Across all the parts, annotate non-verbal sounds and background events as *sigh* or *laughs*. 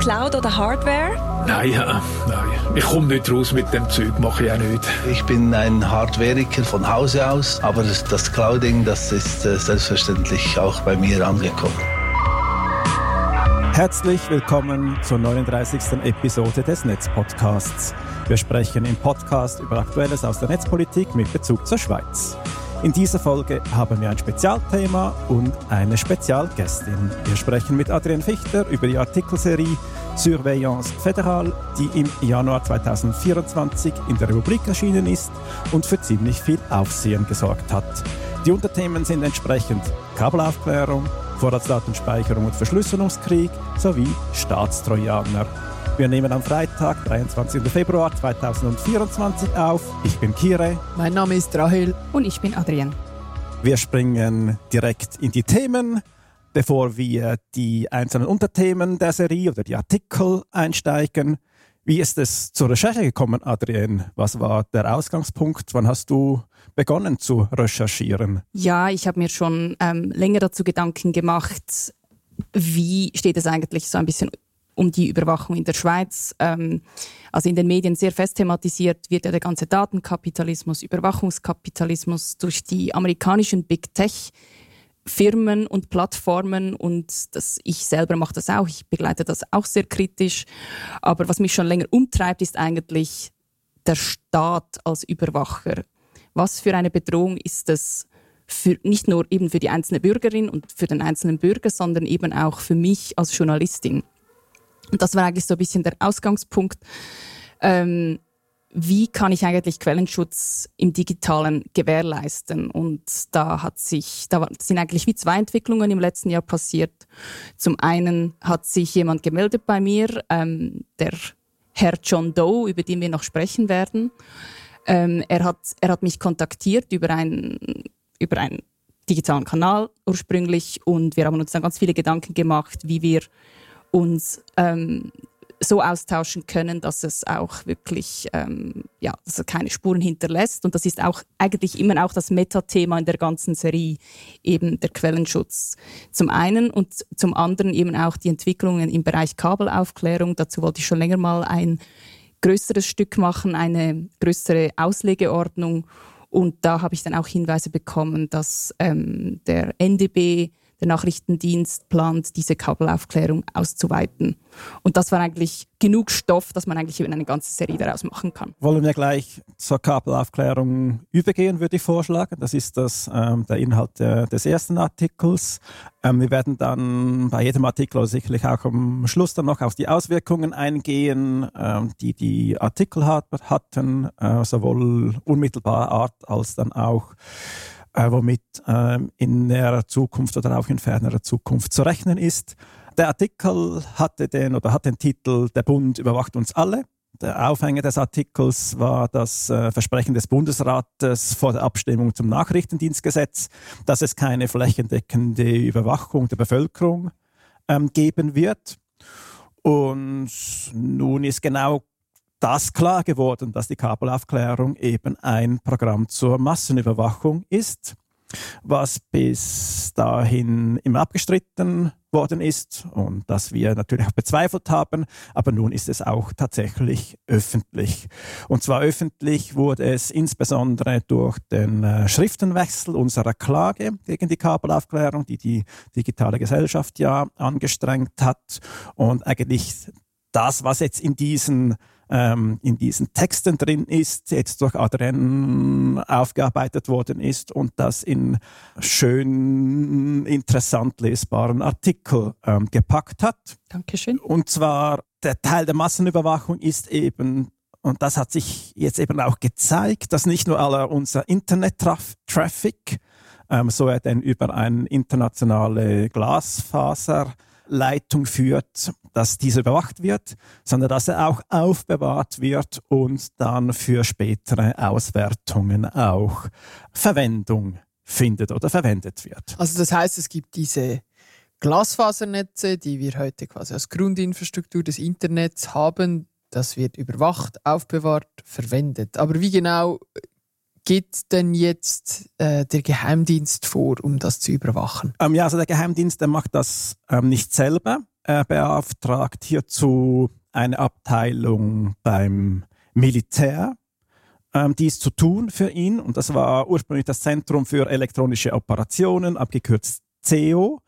Cloud oder Hardware? Nein, äh, nein. Ich komme nicht raus mit dem Zeug, mache ich auch nicht. Ich bin ein Hardwareiker von Hause aus, aber das, das Clouding, das ist äh, selbstverständlich auch bei mir angekommen. Herzlich willkommen zur 39. Episode des Netzpodcasts. Wir sprechen im Podcast über Aktuelles aus der Netzpolitik mit Bezug zur Schweiz. In dieser Folge haben wir ein Spezialthema und eine Spezialgästin. Wir sprechen mit Adrian Fichter über die Artikelserie Surveillance Fédérale, die im Januar 2024 in der Republik erschienen ist und für ziemlich viel Aufsehen gesorgt hat. Die Unterthemen sind entsprechend Kabelaufklärung, Vorratsdatenspeicherung und Verschlüsselungskrieg sowie Staatstrojaner. Wir nehmen am Freitag, 23. Februar 2024 auf. Ich bin Kire. Mein Name ist Rahel. Und ich bin Adrian. Wir springen direkt in die Themen. Bevor wir die einzelnen Unterthemen der Serie oder die Artikel einsteigen, wie ist es zur Recherche gekommen, Adrian? Was war der Ausgangspunkt? Wann hast du begonnen zu recherchieren? Ja, ich habe mir schon ähm, länger dazu Gedanken gemacht, wie steht es eigentlich so ein bisschen um die Überwachung in der Schweiz. Ähm, also in den Medien sehr fest thematisiert wird ja der ganze Datenkapitalismus, Überwachungskapitalismus durch die amerikanischen Big Tech. Firmen und Plattformen und das, ich selber mache das auch, ich begleite das auch sehr kritisch. Aber was mich schon länger umtreibt, ist eigentlich der Staat als Überwacher. Was für eine Bedrohung ist es für, nicht nur eben für die einzelne Bürgerin und für den einzelnen Bürger, sondern eben auch für mich als Journalistin. Und das war eigentlich so ein bisschen der Ausgangspunkt. Ähm, wie kann ich eigentlich Quellenschutz im Digitalen gewährleisten? Und da hat sich, da sind eigentlich wie zwei Entwicklungen im letzten Jahr passiert. Zum einen hat sich jemand gemeldet bei mir, ähm, der Herr John Doe, über den wir noch sprechen werden. Ähm, er hat, er hat mich kontaktiert über einen, über einen digitalen Kanal ursprünglich und wir haben uns dann ganz viele Gedanken gemacht, wie wir uns ähm, so austauschen können, dass es auch wirklich, ähm, ja, dass er keine Spuren hinterlässt. Und das ist auch eigentlich immer auch das Metathema in der ganzen Serie, eben der Quellenschutz. Zum einen und zum anderen eben auch die Entwicklungen im Bereich Kabelaufklärung. Dazu wollte ich schon länger mal ein größeres Stück machen, eine größere Auslegeordnung. Und da habe ich dann auch Hinweise bekommen, dass ähm, der NDB der Nachrichtendienst plant, diese Kabelaufklärung auszuweiten. Und das war eigentlich genug Stoff, dass man eigentlich eine ganze Serie daraus machen kann. Wollen wir gleich zur Kabelaufklärung übergehen, würde ich vorschlagen. Das ist das, ähm, der Inhalt der, des ersten Artikels. Ähm, wir werden dann bei jedem Artikel sicherlich auch am Schluss dann noch auf die Auswirkungen eingehen, ähm, die die Artikel hat, hatten, äh, sowohl unmittelbarer Art als dann auch äh, womit äh, in näherer Zukunft oder auch in fernerer Zukunft zu rechnen ist. Der Artikel hatte den oder hat den Titel Der Bund überwacht uns alle. Der Aufhänger des Artikels war das äh, Versprechen des Bundesrates vor der Abstimmung zum Nachrichtendienstgesetz, dass es keine flächendeckende Überwachung der Bevölkerung ähm, geben wird. Und nun ist genau das klar geworden, dass die Kabelaufklärung eben ein Programm zur Massenüberwachung ist, was bis dahin immer abgestritten worden ist und das wir natürlich auch bezweifelt haben, aber nun ist es auch tatsächlich öffentlich. Und zwar öffentlich wurde es insbesondere durch den äh, Schriftenwechsel unserer Klage gegen die Kabelaufklärung, die die digitale Gesellschaft ja angestrengt hat und eigentlich das, was jetzt in diesen ähm, in diesen Texten drin ist, jetzt durch Adrian aufgearbeitet worden ist und das in schön interessant lesbaren Artikel ähm, gepackt hat. Dankeschön. Und zwar der Teil der Massenüberwachung ist eben und das hat sich jetzt eben auch gezeigt, dass nicht nur aller unser Internet-Traffic, ähm, so er denn über eine internationale Glasfaser Leitung führt, dass diese überwacht wird, sondern dass er auch aufbewahrt wird und dann für spätere Auswertungen auch Verwendung findet oder verwendet wird. Also das heißt, es gibt diese Glasfasernetze, die wir heute quasi als Grundinfrastruktur des Internets haben. Das wird überwacht, aufbewahrt, verwendet. Aber wie genau geht denn jetzt äh, der Geheimdienst vor, um das zu überwachen? Ähm, ja, also der Geheimdienst, der macht das ähm, nicht selber. Äh, beauftragt, hierzu eine Abteilung beim Militär ähm, dies zu tun für ihn. Und das war ursprünglich das Zentrum für elektronische Operationen, abgekürzt CEO.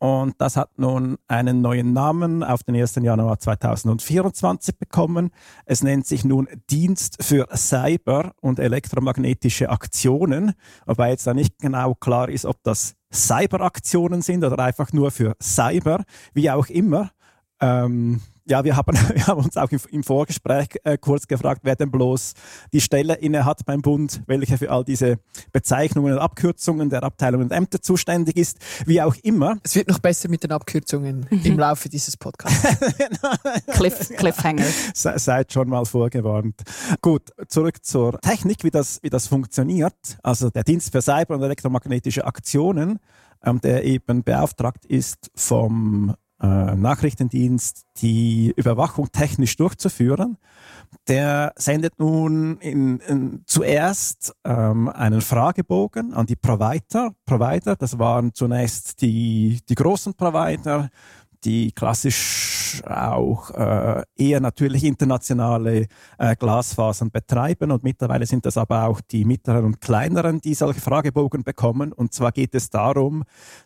Und das hat nun einen neuen Namen auf den 1. Januar 2024 bekommen. Es nennt sich nun Dienst für Cyber und elektromagnetische Aktionen, wobei jetzt da nicht genau klar ist, ob das Cyberaktionen sind oder einfach nur für Cyber, wie auch immer. Ähm, ja, wir haben, *laughs* wir haben uns auch im, Vorgespräch äh, kurz gefragt, wer denn bloß die Stelle inne hat beim Bund, welche für all diese Bezeichnungen und Abkürzungen der Abteilungen und Ämter zuständig ist, wie auch immer. Es wird noch besser mit den Abkürzungen im Laufe dieses Podcasts. *laughs* Cliff, Cliffhanger. Se, seid schon mal vorgewarnt. Gut, zurück zur Technik, wie das, wie das funktioniert. Also der Dienst für Cyber- und elektromagnetische Aktionen, ähm, der eben beauftragt ist vom äh, Nachrichtendienst die Überwachung technisch durchzuführen. Der sendet nun in, in, zuerst ähm, einen Fragebogen an die Provider. Provider, das waren zunächst die, die großen Provider, die klassisch auch äh, eher natürlich internationale äh, Glasfasern betreiben und mittlerweile sind das aber auch die mittleren und kleineren, die solche Fragebogen bekommen. Und zwar geht es darum,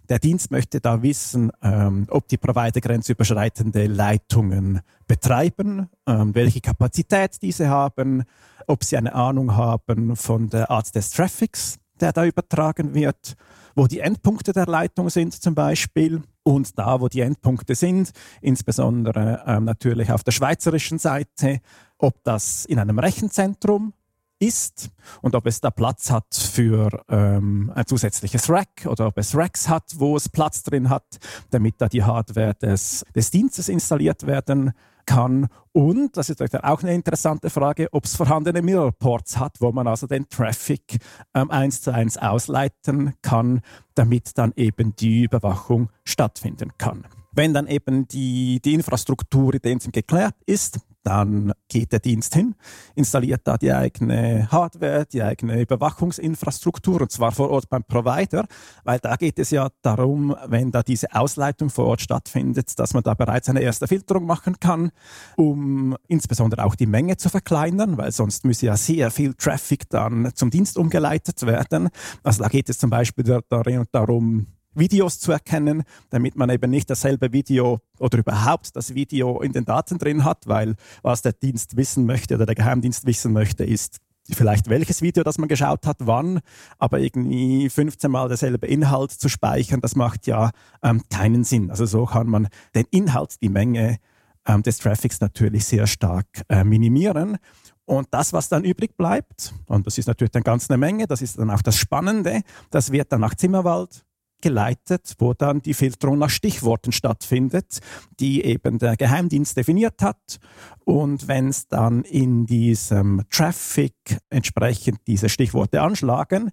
der Dienst möchte da wissen, ähm, ob die Provider grenzüberschreitende Leitungen betreiben, ähm, welche Kapazität diese haben, ob sie eine Ahnung haben von der Art des Traffics, der da übertragen wird, wo die Endpunkte der Leitung sind zum Beispiel und da, wo die Endpunkte sind, insbesondere ähm, natürlich auf der schweizerischen Seite, ob das in einem Rechenzentrum ist und ob es da Platz hat für ähm, ein zusätzliches Rack oder ob es Racks hat, wo es Platz drin hat, damit da die Hardware des, des Dienstes installiert werden kann. Und, das ist auch eine interessante Frage, ob es vorhandene Mirrorports hat, wo man also den Traffic ähm, eins zu eins ausleiten kann, damit dann eben die Überwachung stattfinden kann. Wenn dann eben die, die Infrastruktur in dem geklärt ist, dann geht der Dienst hin, installiert da die eigene Hardware, die eigene Überwachungsinfrastruktur und zwar vor Ort beim Provider, weil da geht es ja darum, wenn da diese Ausleitung vor Ort stattfindet, dass man da bereits eine erste Filterung machen kann, um insbesondere auch die Menge zu verkleinern, weil sonst müsse ja sehr viel Traffic dann zum Dienst umgeleitet werden. Also da geht es zum Beispiel darum, Videos zu erkennen, damit man eben nicht dasselbe Video oder überhaupt das Video in den Daten drin hat, weil was der Dienst wissen möchte oder der Geheimdienst wissen möchte, ist vielleicht welches Video, das man geschaut hat, wann, aber irgendwie 15 Mal derselbe Inhalt zu speichern, das macht ja ähm, keinen Sinn. Also so kann man den Inhalt, die Menge ähm, des Traffics natürlich sehr stark äh, minimieren. Und das, was dann übrig bleibt, und das ist natürlich eine ganze Menge, das ist dann auch das Spannende, das wird dann nach Zimmerwald geleitet, wo dann die Filterung nach Stichworten stattfindet, die eben der Geheimdienst definiert hat. Und wenn es dann in diesem Traffic entsprechend diese Stichworte anschlagen,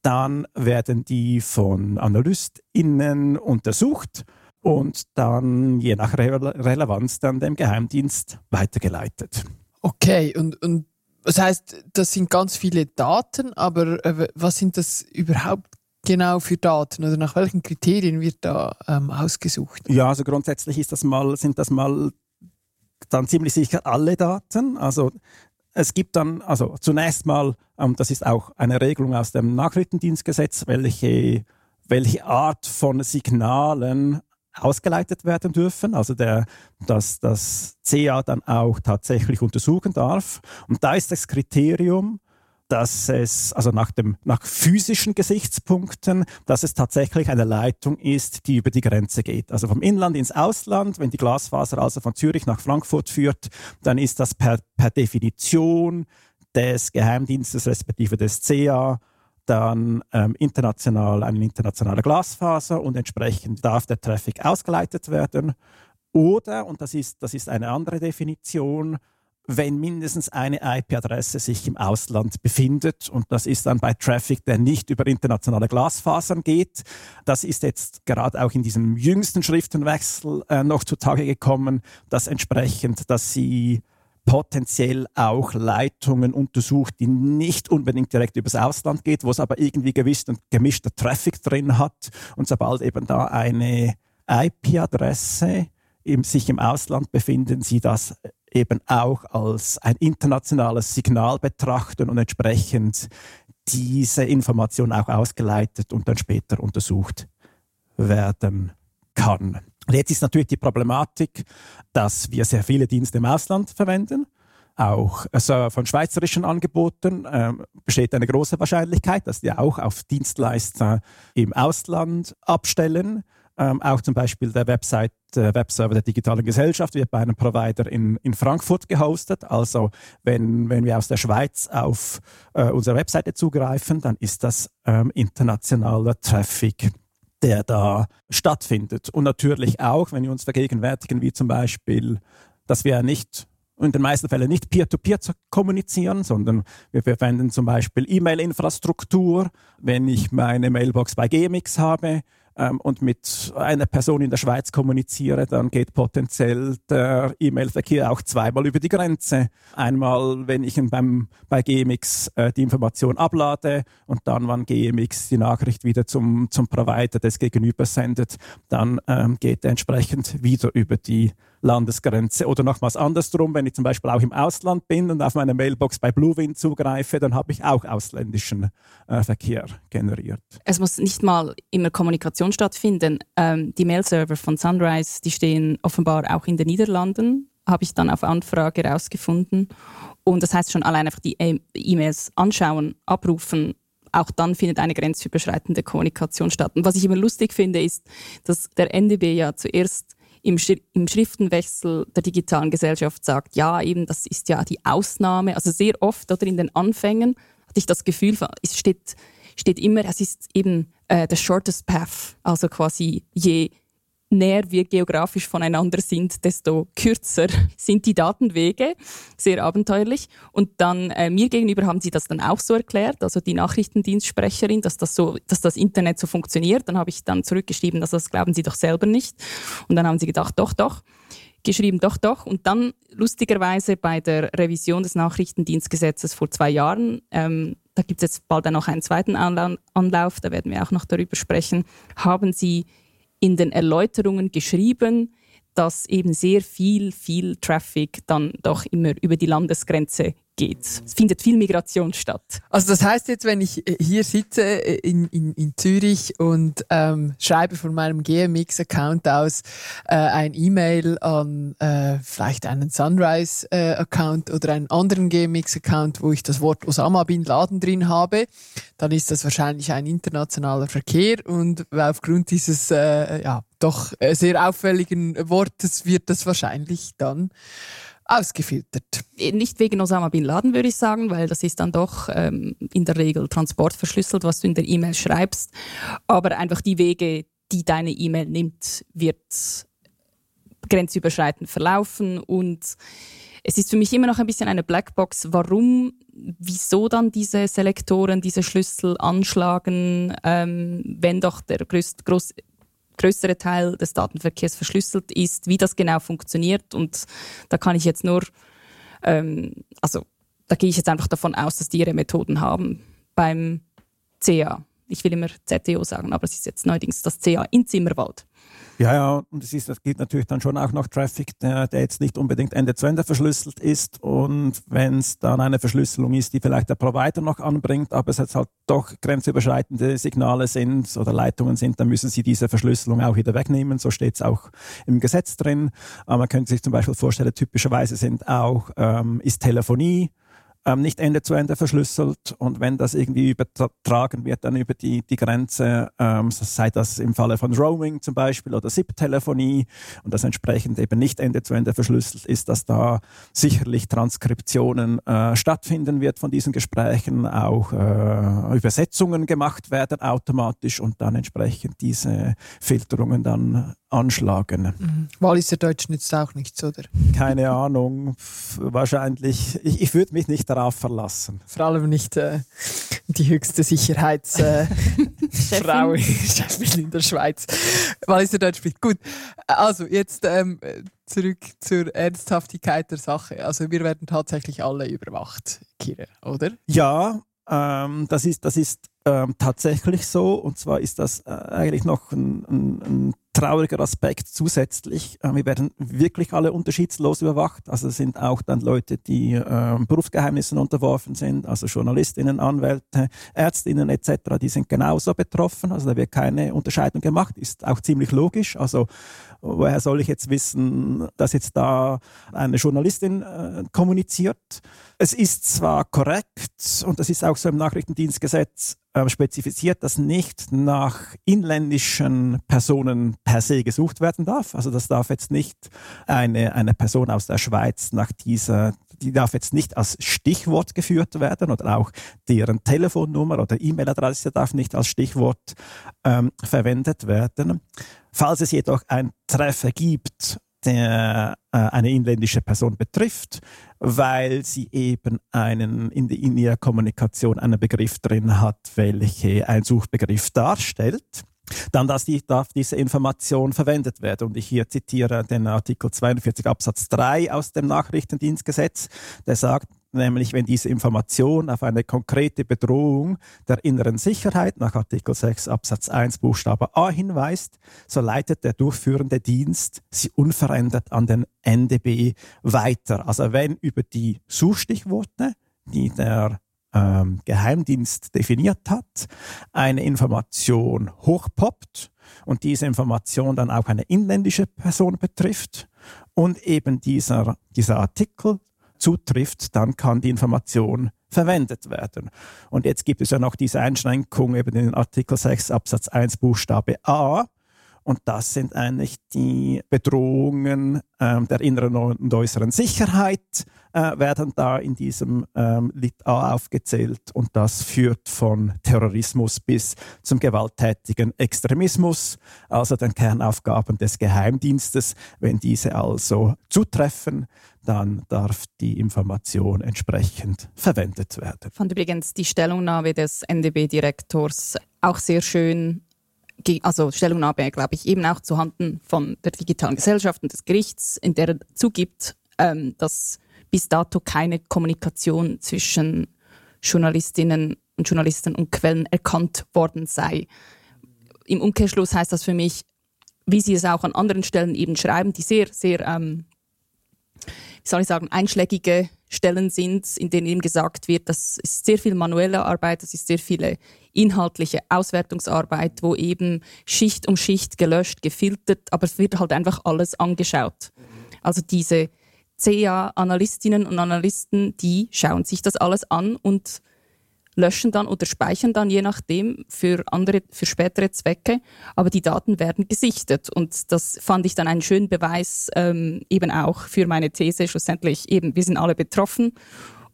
dann werden die von AnalystInnen untersucht und dann je nach Re Relevanz dann dem Geheimdienst weitergeleitet. Okay, und, und das heißt, das sind ganz viele Daten, aber äh, was sind das überhaupt genau für Daten oder nach welchen Kriterien wird da ähm, ausgesucht? Ja, also grundsätzlich ist das mal, sind das mal dann ziemlich sicher alle Daten. Also es gibt dann, also zunächst mal, ähm, das ist auch eine Regelung aus dem Nachrichtendienstgesetz, welche, welche Art von Signalen ausgeleitet werden dürfen, also der, dass das CA dann auch tatsächlich untersuchen darf. Und da ist das Kriterium, dass es, also nach, dem, nach physischen Gesichtspunkten, dass es tatsächlich eine Leitung ist, die über die Grenze geht. Also vom Inland ins Ausland, wenn die Glasfaser also von Zürich nach Frankfurt führt, dann ist das per, per Definition des Geheimdienstes respektive des CA dann ähm, international eine internationale Glasfaser und entsprechend darf der Traffic ausgeleitet werden. Oder, und das ist, das ist eine andere Definition, wenn mindestens eine IP-Adresse sich im Ausland befindet. Und das ist dann bei Traffic, der nicht über internationale Glasfasern geht. Das ist jetzt gerade auch in diesem jüngsten Schriftenwechsel äh, noch zutage gekommen, dass entsprechend, dass sie potenziell auch Leitungen untersucht, die nicht unbedingt direkt übers Ausland geht, wo es aber irgendwie gewischt und gemischter Traffic drin hat. Und sobald eben da eine IP-Adresse im, sich im Ausland befinden, sie das eben auch als ein internationales Signal betrachten und entsprechend diese Information auch ausgeleitet und dann später untersucht werden kann. Jetzt ist natürlich die Problematik, dass wir sehr viele Dienste im Ausland verwenden. Auch also von schweizerischen Angeboten äh, besteht eine große Wahrscheinlichkeit, dass die auch auf Dienstleister im Ausland abstellen. Ähm, auch zum Beispiel der Website, äh, Webserver der digitalen Gesellschaft wird bei einem Provider in, in Frankfurt gehostet. Also wenn, wenn wir aus der Schweiz auf äh, unsere Webseite zugreifen, dann ist das ähm, internationaler Traffic der da stattfindet. Und natürlich auch, wenn wir uns vergegenwärtigen, wie zum Beispiel, dass wir nicht in den meisten Fällen nicht peer-to-peer -peer kommunizieren, sondern wir verwenden zum Beispiel E-Mail-Infrastruktur. Wenn ich meine Mailbox bei GMX habe, ähm, und mit einer Person in der Schweiz kommuniziere, dann geht potenziell der E-Mail-Verkehr auch zweimal über die Grenze. Einmal, wenn ich beim, bei GMX äh, die Information ablade und dann, wann GMX die Nachricht wieder zum, zum Provider des Gegenübers sendet, dann ähm, geht er entsprechend wieder über die Landesgrenze. Oder nochmals andersrum, wenn ich zum Beispiel auch im Ausland bin und auf meine Mailbox bei Bluewind zugreife, dann habe ich auch ausländischen äh, Verkehr generiert. Es muss nicht mal immer Kommunikation stattfinden. Ähm, die Mail-Server von Sunrise, die stehen offenbar auch in den Niederlanden, habe ich dann auf Anfrage herausgefunden. Und das heißt schon allein einfach die e- E-Mails anschauen, abrufen, auch dann findet eine grenzüberschreitende Kommunikation statt. Und was ich immer lustig finde, ist, dass der NDB ja zuerst im, Schri im Schriftenwechsel der digitalen Gesellschaft sagt, ja, eben, das ist ja die Ausnahme. Also sehr oft oder in den Anfängen hatte ich das Gefühl, es steht, steht immer, es ist eben äh, the shortest path. Also quasi je näher wir geografisch voneinander sind, desto kürzer *laughs* sind die Datenwege. Sehr abenteuerlich. Und dann äh, mir gegenüber haben sie das dann auch so erklärt, also die Nachrichtendienstsprecherin, dass das so, dass das Internet so funktioniert. Dann habe ich dann zurückgeschrieben, dass das glauben sie doch selber nicht. Und dann haben sie gedacht, doch, doch geschrieben, doch, doch. Und dann lustigerweise bei der Revision des Nachrichtendienstgesetzes vor zwei Jahren, ähm, da gibt es jetzt bald dann noch einen zweiten Anlauf, da werden wir auch noch darüber sprechen, haben sie in den Erläuterungen geschrieben, dass eben sehr viel, viel Traffic dann doch immer über die Landesgrenze geht. Es findet viel Migration statt. Also das heißt jetzt, wenn ich äh, hier sitze äh, in, in, in Zürich und ähm, schreibe von meinem GMX-Account aus äh, ein E-Mail an äh, vielleicht einen Sunrise-Account äh, oder einen anderen GMX-Account, wo ich das Wort Osama Bin Laden drin habe, dann ist das wahrscheinlich ein internationaler Verkehr und aufgrund dieses äh, ja, doch sehr auffälligen Wortes wird das wahrscheinlich dann ausgefiltert. Nicht wegen Osama Bin Laden, würde ich sagen, weil das ist dann doch ähm, in der Regel transportverschlüsselt, was du in der E-Mail schreibst. Aber einfach die Wege, die deine E-Mail nimmt, wird grenzüberschreitend verlaufen und es ist für mich immer noch ein bisschen eine Blackbox, warum, wieso dann diese Selektoren, diese Schlüssel anschlagen, ähm, wenn doch der größt, groß, größere Teil des Datenverkehrs verschlüsselt ist, wie das genau funktioniert. Und da kann ich jetzt nur, ähm, also da gehe ich jetzt einfach davon aus, dass die ihre Methoden haben beim CA. Ich will immer ZTO sagen, aber es ist jetzt neuerdings das CA in Zimmerwald. Ja, ja, und es ist, das geht natürlich dann schon auch noch Traffic, der, der jetzt nicht unbedingt Ende-zu-Ende verschlüsselt ist. Und wenn es dann eine Verschlüsselung ist, die vielleicht der Provider noch anbringt, aber es jetzt halt doch grenzüberschreitende Signale sind oder Leitungen sind, dann müssen sie diese Verschlüsselung auch wieder wegnehmen. So steht es auch im Gesetz drin. Aber man könnte sich zum Beispiel vorstellen, typischerweise sind auch, ähm, ist Telefonie ähm, nicht Ende zu Ende verschlüsselt. Und wenn das irgendwie übertragen wird dann über die, die Grenze, ähm, sei das im Falle von Roaming zum Beispiel oder SIP-Telefonie und das entsprechend eben nicht Ende zu Ende verschlüsselt ist, dass da sicherlich Transkriptionen äh, stattfinden wird von diesen Gesprächen, auch äh, Übersetzungen gemacht werden automatisch und dann entsprechend diese Filterungen dann anschlagen. Mhm. Walliser Deutsch nützt auch nichts, oder? Keine Ahnung. Wahrscheinlich. Ich, ich würde mich nicht darauf verlassen. Vor allem nicht äh, die höchste Sicherheitsfrau äh, *laughs* *laughs* in der Schweiz. Walliser Deutsch spricht. Gut. Also, jetzt ähm, zurück zur Ernsthaftigkeit der Sache. Also, wir werden tatsächlich alle überwacht, Kira, oder? Ja, ähm, das ist, das ist ähm, tatsächlich so. Und zwar ist das äh, eigentlich noch ein, ein, ein trauriger Aspekt zusätzlich. Äh, wir werden wirklich alle unterschiedslos überwacht. Also es sind auch dann Leute, die äh, Berufsgeheimnissen unterworfen sind, also Journalistinnen, Anwälte, Ärztinnen etc., die sind genauso betroffen. Also da wird keine Unterscheidung gemacht, ist auch ziemlich logisch. Also woher soll ich jetzt wissen, dass jetzt da eine Journalistin äh, kommuniziert? Es ist zwar korrekt und das ist auch so im Nachrichtendienstgesetz äh, spezifiziert, dass nicht nach inländischen Personen per se gesucht werden darf. Also das darf jetzt nicht eine, eine Person aus der Schweiz nach dieser, die darf jetzt nicht als Stichwort geführt werden oder auch deren Telefonnummer oder E-Mail-Adresse darf nicht als Stichwort ähm, verwendet werden. Falls es jedoch ein Treffer gibt, der äh, eine inländische Person betrifft, weil sie eben einen in, in ihrer Kommunikation einen Begriff drin hat, welche ein Suchbegriff darstellt, dann darf, die, darf diese Information verwendet werden. Und ich hier zitiere den Artikel 42 Absatz 3 aus dem Nachrichtendienstgesetz, der sagt, nämlich wenn diese Information auf eine konkrete Bedrohung der inneren Sicherheit nach Artikel 6 Absatz 1 Buchstabe A hinweist, so leitet der durchführende Dienst sie unverändert an den NDB weiter. Also wenn über die Suchstichworte, die der ähm, Geheimdienst definiert hat, eine Information hochpoppt und diese Information dann auch eine inländische Person betrifft und eben dieser, dieser Artikel zutrifft, dann kann die Information verwendet werden. Und jetzt gibt es ja noch diese Einschränkung eben in Artikel 6 Absatz 1 Buchstabe A. Und das sind eigentlich die Bedrohungen ähm, der inneren und äußeren Sicherheit, äh, werden da in diesem ähm, Lit A aufgezählt. Und das führt von Terrorismus bis zum gewalttätigen Extremismus, also den Kernaufgaben des Geheimdienstes. Wenn diese also zutreffen, dann darf die Information entsprechend verwendet werden. Ich fand übrigens die Stellungnahme des NDB-Direktors auch sehr schön also Stellungnahme, glaube ich, eben auch zuhanden von der digitalen Gesellschaft und des Gerichts, in der er zugibt, ähm, dass bis dato keine Kommunikation zwischen Journalistinnen und Journalisten und Quellen erkannt worden sei. Im Umkehrschluss heißt das für mich, wie Sie es auch an anderen Stellen eben schreiben, die sehr, sehr, ähm, wie soll ich sagen, einschlägige Stellen sind, in denen eben gesagt wird, das ist sehr viel manuelle Arbeit, das ist sehr viele inhaltliche Auswertungsarbeit, wo eben Schicht um Schicht gelöscht, gefiltert, aber es wird halt einfach alles angeschaut. Also diese CA-Analystinnen und Analysten, die schauen sich das alles an und löschen dann oder speichern dann je nachdem für andere, für spätere Zwecke. Aber die Daten werden gesichtet und das fand ich dann einen schönen Beweis ähm, eben auch für meine These. Schlussendlich eben, wir sind alle betroffen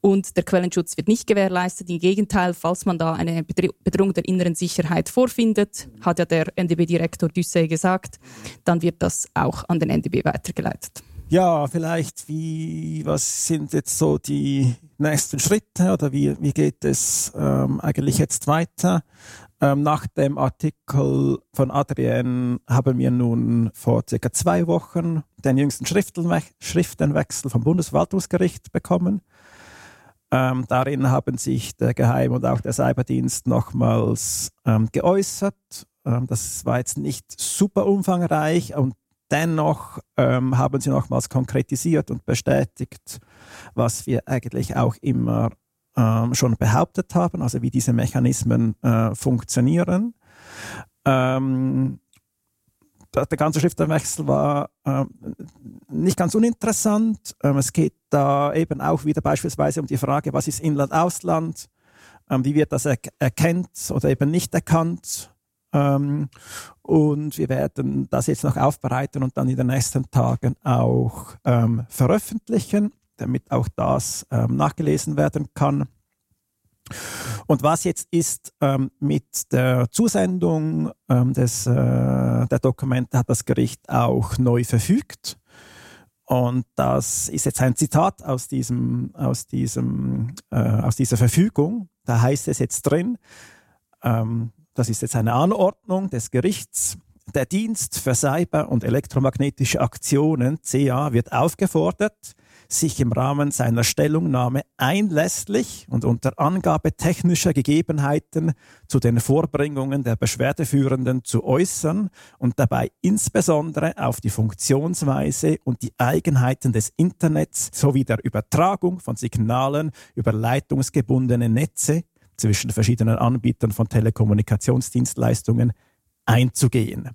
und der Quellenschutz wird nicht gewährleistet. Im Gegenteil, falls man da eine Bedrohung der inneren Sicherheit vorfindet, hat ja der NDB-Direktor Dussey gesagt, dann wird das auch an den NDB weitergeleitet. Ja, vielleicht, wie, was sind jetzt so die nächsten Schritte oder wie, wie geht es ähm, eigentlich jetzt weiter? Ähm, nach dem Artikel von Adrien haben wir nun vor circa zwei Wochen den jüngsten Schriftenwechsel vom Bundesverwaltungsgericht bekommen. Ähm, darin haben sich der Geheim- und auch der Cyberdienst nochmals ähm, geäußert. Ähm, das war jetzt nicht super umfangreich und Dennoch ähm, haben sie nochmals konkretisiert und bestätigt, was wir eigentlich auch immer ähm, schon behauptet haben, also wie diese Mechanismen äh, funktionieren. Ähm, der, ganze Schriftenwechsel war äh, nicht ganz uninteressant. Ähm, es geht da eben auch wieder beispielsweise um die Frage, was ist Inland-Ausland? Ähm, wie wird das er erkennt oder eben nicht erkannt? Ähm, und wir werden das jetzt noch aufbereiten und dann in den nächsten Tagen auch ähm, veröffentlichen, damit auch das ähm, nachgelesen werden kann. Und was jetzt ist ähm, mit der Zusendung ähm, des, äh, der Dokumente hat das Gericht auch neu verfügt. Und das ist jetzt ein Zitat aus, diesem, aus, diesem, äh, aus dieser Verfügung. Da heißt es jetzt drin, ähm, das ist jetzt eine Anordnung des Gerichts. Der Dienst für Cyber- und elektromagnetische Aktionen, CA, wird aufgefordert, sich im Rahmen seiner Stellungnahme einlässlich und unter Angabe technischer Gegebenheiten zu den Vorbringungen der Beschwerdeführenden zu äußern und dabei insbesondere auf die Funktionsweise und die Eigenheiten des Internets sowie der Übertragung von Signalen über leitungsgebundene Netze zwischen verschiedenen Anbietern von Telekommunikationsdienstleistungen einzugehen.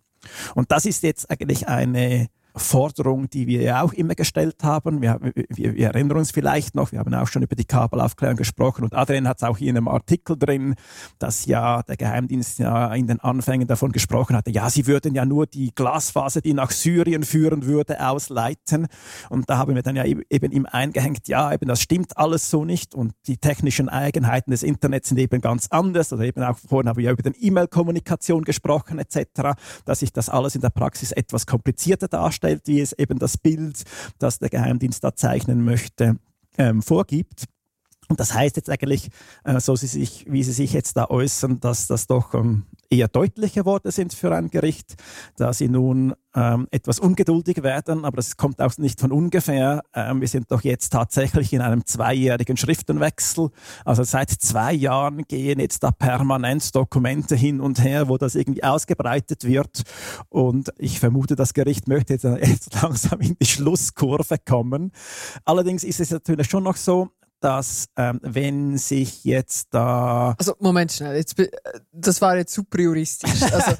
Und das ist jetzt eigentlich eine Forderung, die wir ja auch immer gestellt haben. Wir, wir, wir, erinnern uns vielleicht noch, wir haben auch schon über die Kabelaufklärung gesprochen und Adrian hat es auch hier in einem Artikel drin, dass ja der Geheimdienst ja in den Anfängen davon gesprochen hatte, ja, sie würden ja nur die Glasfaser, die nach Syrien führen würde, ausleiten. Und da haben wir dann ja eben ihm eingehängt, ja, eben das stimmt alles so nicht und die technischen Eigenheiten des Internets sind eben ganz anders. Oder eben auch vorhin haben wir ja über den E-Mail-Kommunikation gesprochen etc., dass sich das alles in der Praxis etwas komplizierter darstellt darstellt, wie es eben das Bild, das der Geheimdienst da zeichnen möchte, ähm, vorgibt. Und das heißt jetzt eigentlich, äh, so sie sich, wie Sie sich jetzt da äußern, dass das doch ähm, eher deutliche Worte sind für ein Gericht, da Sie nun ähm, etwas ungeduldig werden, aber das kommt auch nicht von ungefähr. Ähm, wir sind doch jetzt tatsächlich in einem zweijährigen Schriftenwechsel. Also seit zwei Jahren gehen jetzt da permanent Dokumente hin und her, wo das irgendwie ausgebreitet wird. Und ich vermute, das Gericht möchte jetzt, jetzt *laughs* langsam in die Schlusskurve kommen. Allerdings ist es natürlich schon noch so, dass ähm, wenn sich jetzt da... Also Moment schnell, jetzt, das war jetzt super juristisch. Also,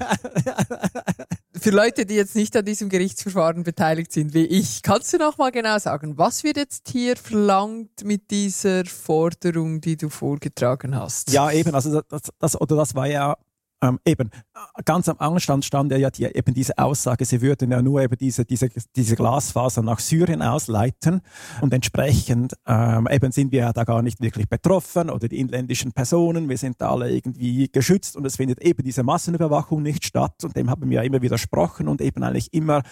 *laughs* für Leute, die jetzt nicht an diesem Gerichtsverfahren beteiligt sind, wie ich, kannst du noch mal genau sagen, was wird jetzt hier verlangt mit dieser Forderung, die du vorgetragen hast? Ja, eben, also das, das, oder das war ja ähm, eben, ganz am Anfang stand ja, die, eben diese Aussage, sie würden ja nur eben diese, diese, diese Glasfaser nach Syrien ausleiten. Und entsprechend ähm, eben sind wir ja da gar nicht wirklich betroffen oder die inländischen Personen, wir sind da alle irgendwie geschützt und es findet eben diese Massenüberwachung nicht statt. Und dem haben wir ja immer widersprochen und eben eigentlich immer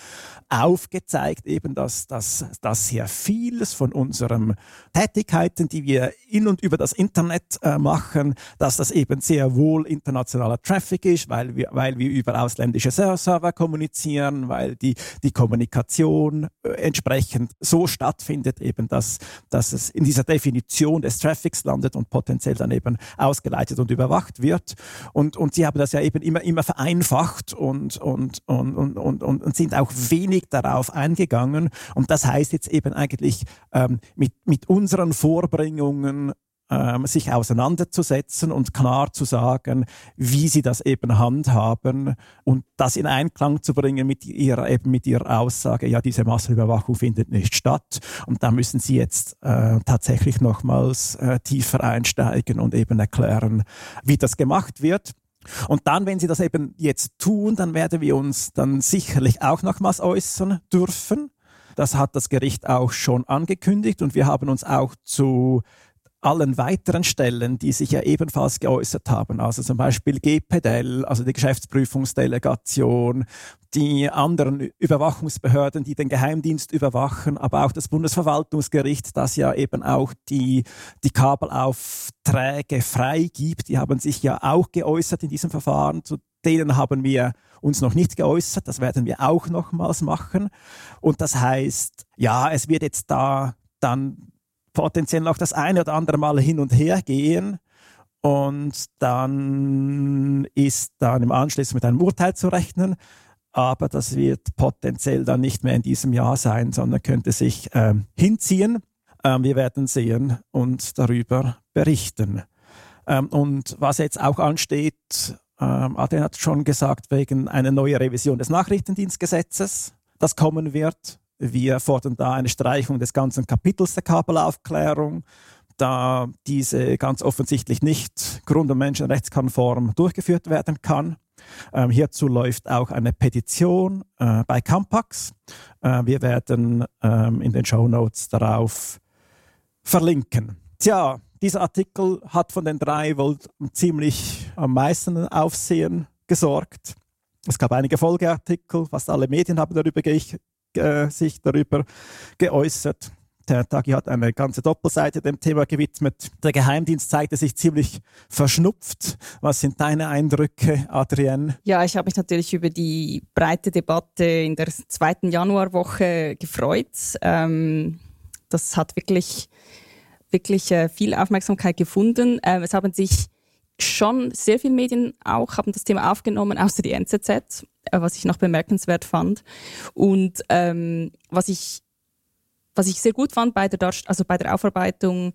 aufgezeigt, eben, dass, dass, dass sehr vieles von unseren Tätigkeiten, die wir in und über das Internet äh, machen, dass das eben sehr wohl internationaler Traffic ist, weil wir, weil wir über ausländische Server kommunizieren, weil die, die Kommunikation äh, entsprechend so stattfindet, eben dass, dass es in dieser Definition des Traffics landet und potenziell dann eben ausgeleitet und überwacht wird. Und, und sie haben das ja eben immer, immer vereinfacht und, und, und, und, und, und sind auch wenig darauf eingegangen. Und das heißt jetzt eben eigentlich ähm, mit, mit unseren Vorbringungen ähm, sich auseinanderzusetzen und klar zu sagen, wie sie das eben handhaben und das in Einklang zu bringen mit ihrer, eben mit ihrer Aussage, ja, diese Massenüberwachung findet nicht statt. Und da müssen sie jetzt äh, tatsächlich nochmals äh, tiefer einsteigen und eben erklären, wie das gemacht wird. Und dann, wenn sie das eben jetzt tun, dann werden wir uns dann sicherlich auch nochmals äußern dürfen. Das hat das Gericht auch schon angekündigt und wir haben uns auch zu allen weiteren Stellen, die sich ja ebenfalls geäußert haben, also zum Beispiel GPDL, also die Geschäftsprüfungsdelegation, die anderen Überwachungsbehörden, die den Geheimdienst überwachen, aber auch das Bundesverwaltungsgericht, das ja eben auch die, die Kabelaufträge freigibt, die haben sich ja auch geäußert in diesem Verfahren. Zu denen haben wir uns noch nicht geäußert, das werden wir auch nochmals machen. Und das heißt, ja, es wird jetzt da dann potenziell noch das eine oder andere Mal hin und her gehen. Und dann ist dann im Anschluss mit einem Urteil zu rechnen. Aber das wird potenziell dann nicht mehr in diesem Jahr sein, sondern könnte sich ähm, hinziehen. Ähm, wir werden sehen und darüber berichten. Ähm, und was jetzt auch ansteht, ähm, Adrian hat schon gesagt, wegen einer neuen Revision des Nachrichtendienstgesetzes, das kommen wird. Wir fordern da eine Streichung des ganzen Kapitels der Kabelaufklärung, da diese ganz offensichtlich nicht grund- und menschenrechtskonform durchgeführt werden kann. Ähm, hierzu läuft auch eine Petition äh, bei Campax. Äh, wir werden ähm, in den Show Notes darauf verlinken. Tja, dieser Artikel hat von den drei wohl ziemlich am meisten Aufsehen gesorgt. Es gab einige Folgeartikel, fast alle Medien haben darüber äh, sich darüber geäußert. Der Tagi hat eine ganze Doppelseite dem Thema gewidmet. Der Geheimdienst zeigte sich ziemlich verschnupft. Was sind deine Eindrücke, Adrienne? Ja, ich habe mich natürlich über die breite Debatte in der zweiten Januarwoche gefreut. Ähm, das hat wirklich, wirklich äh, viel Aufmerksamkeit gefunden. Äh, es haben sich schon sehr viele Medien auch haben das Thema aufgenommen, außer die NZZ, was ich noch bemerkenswert fand. Und ähm, was ich was ich sehr gut fand bei der, Darst also bei der Aufarbeitung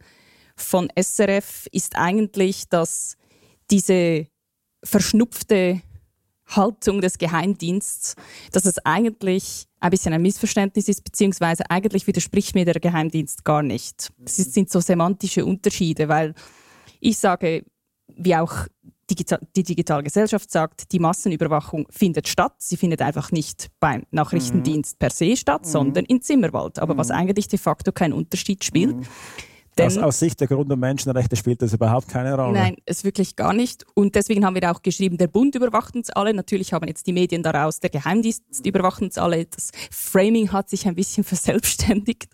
von SRF ist eigentlich, dass diese verschnupfte Haltung des Geheimdienstes, dass es eigentlich ein bisschen ein Missverständnis ist, beziehungsweise eigentlich widerspricht mir der Geheimdienst gar nicht. Es sind so semantische Unterschiede, weil ich sage, wie auch Digital, die digitale Gesellschaft sagt, die Massenüberwachung findet statt. Sie findet einfach nicht beim Nachrichtendienst mhm. per se statt, mhm. sondern in Zimmerwald. Aber mhm. was eigentlich de facto keinen Unterschied spielt. Denn, aus, Sicht der Grund- und Menschenrechte spielt das überhaupt keine Rolle. Nein, es wirklich gar nicht. Und deswegen haben wir auch geschrieben, der Bund überwacht uns alle. Natürlich haben jetzt die Medien daraus, der Geheimdienst überwacht uns alle. Das Framing hat sich ein bisschen *laughs* verselbstständigt.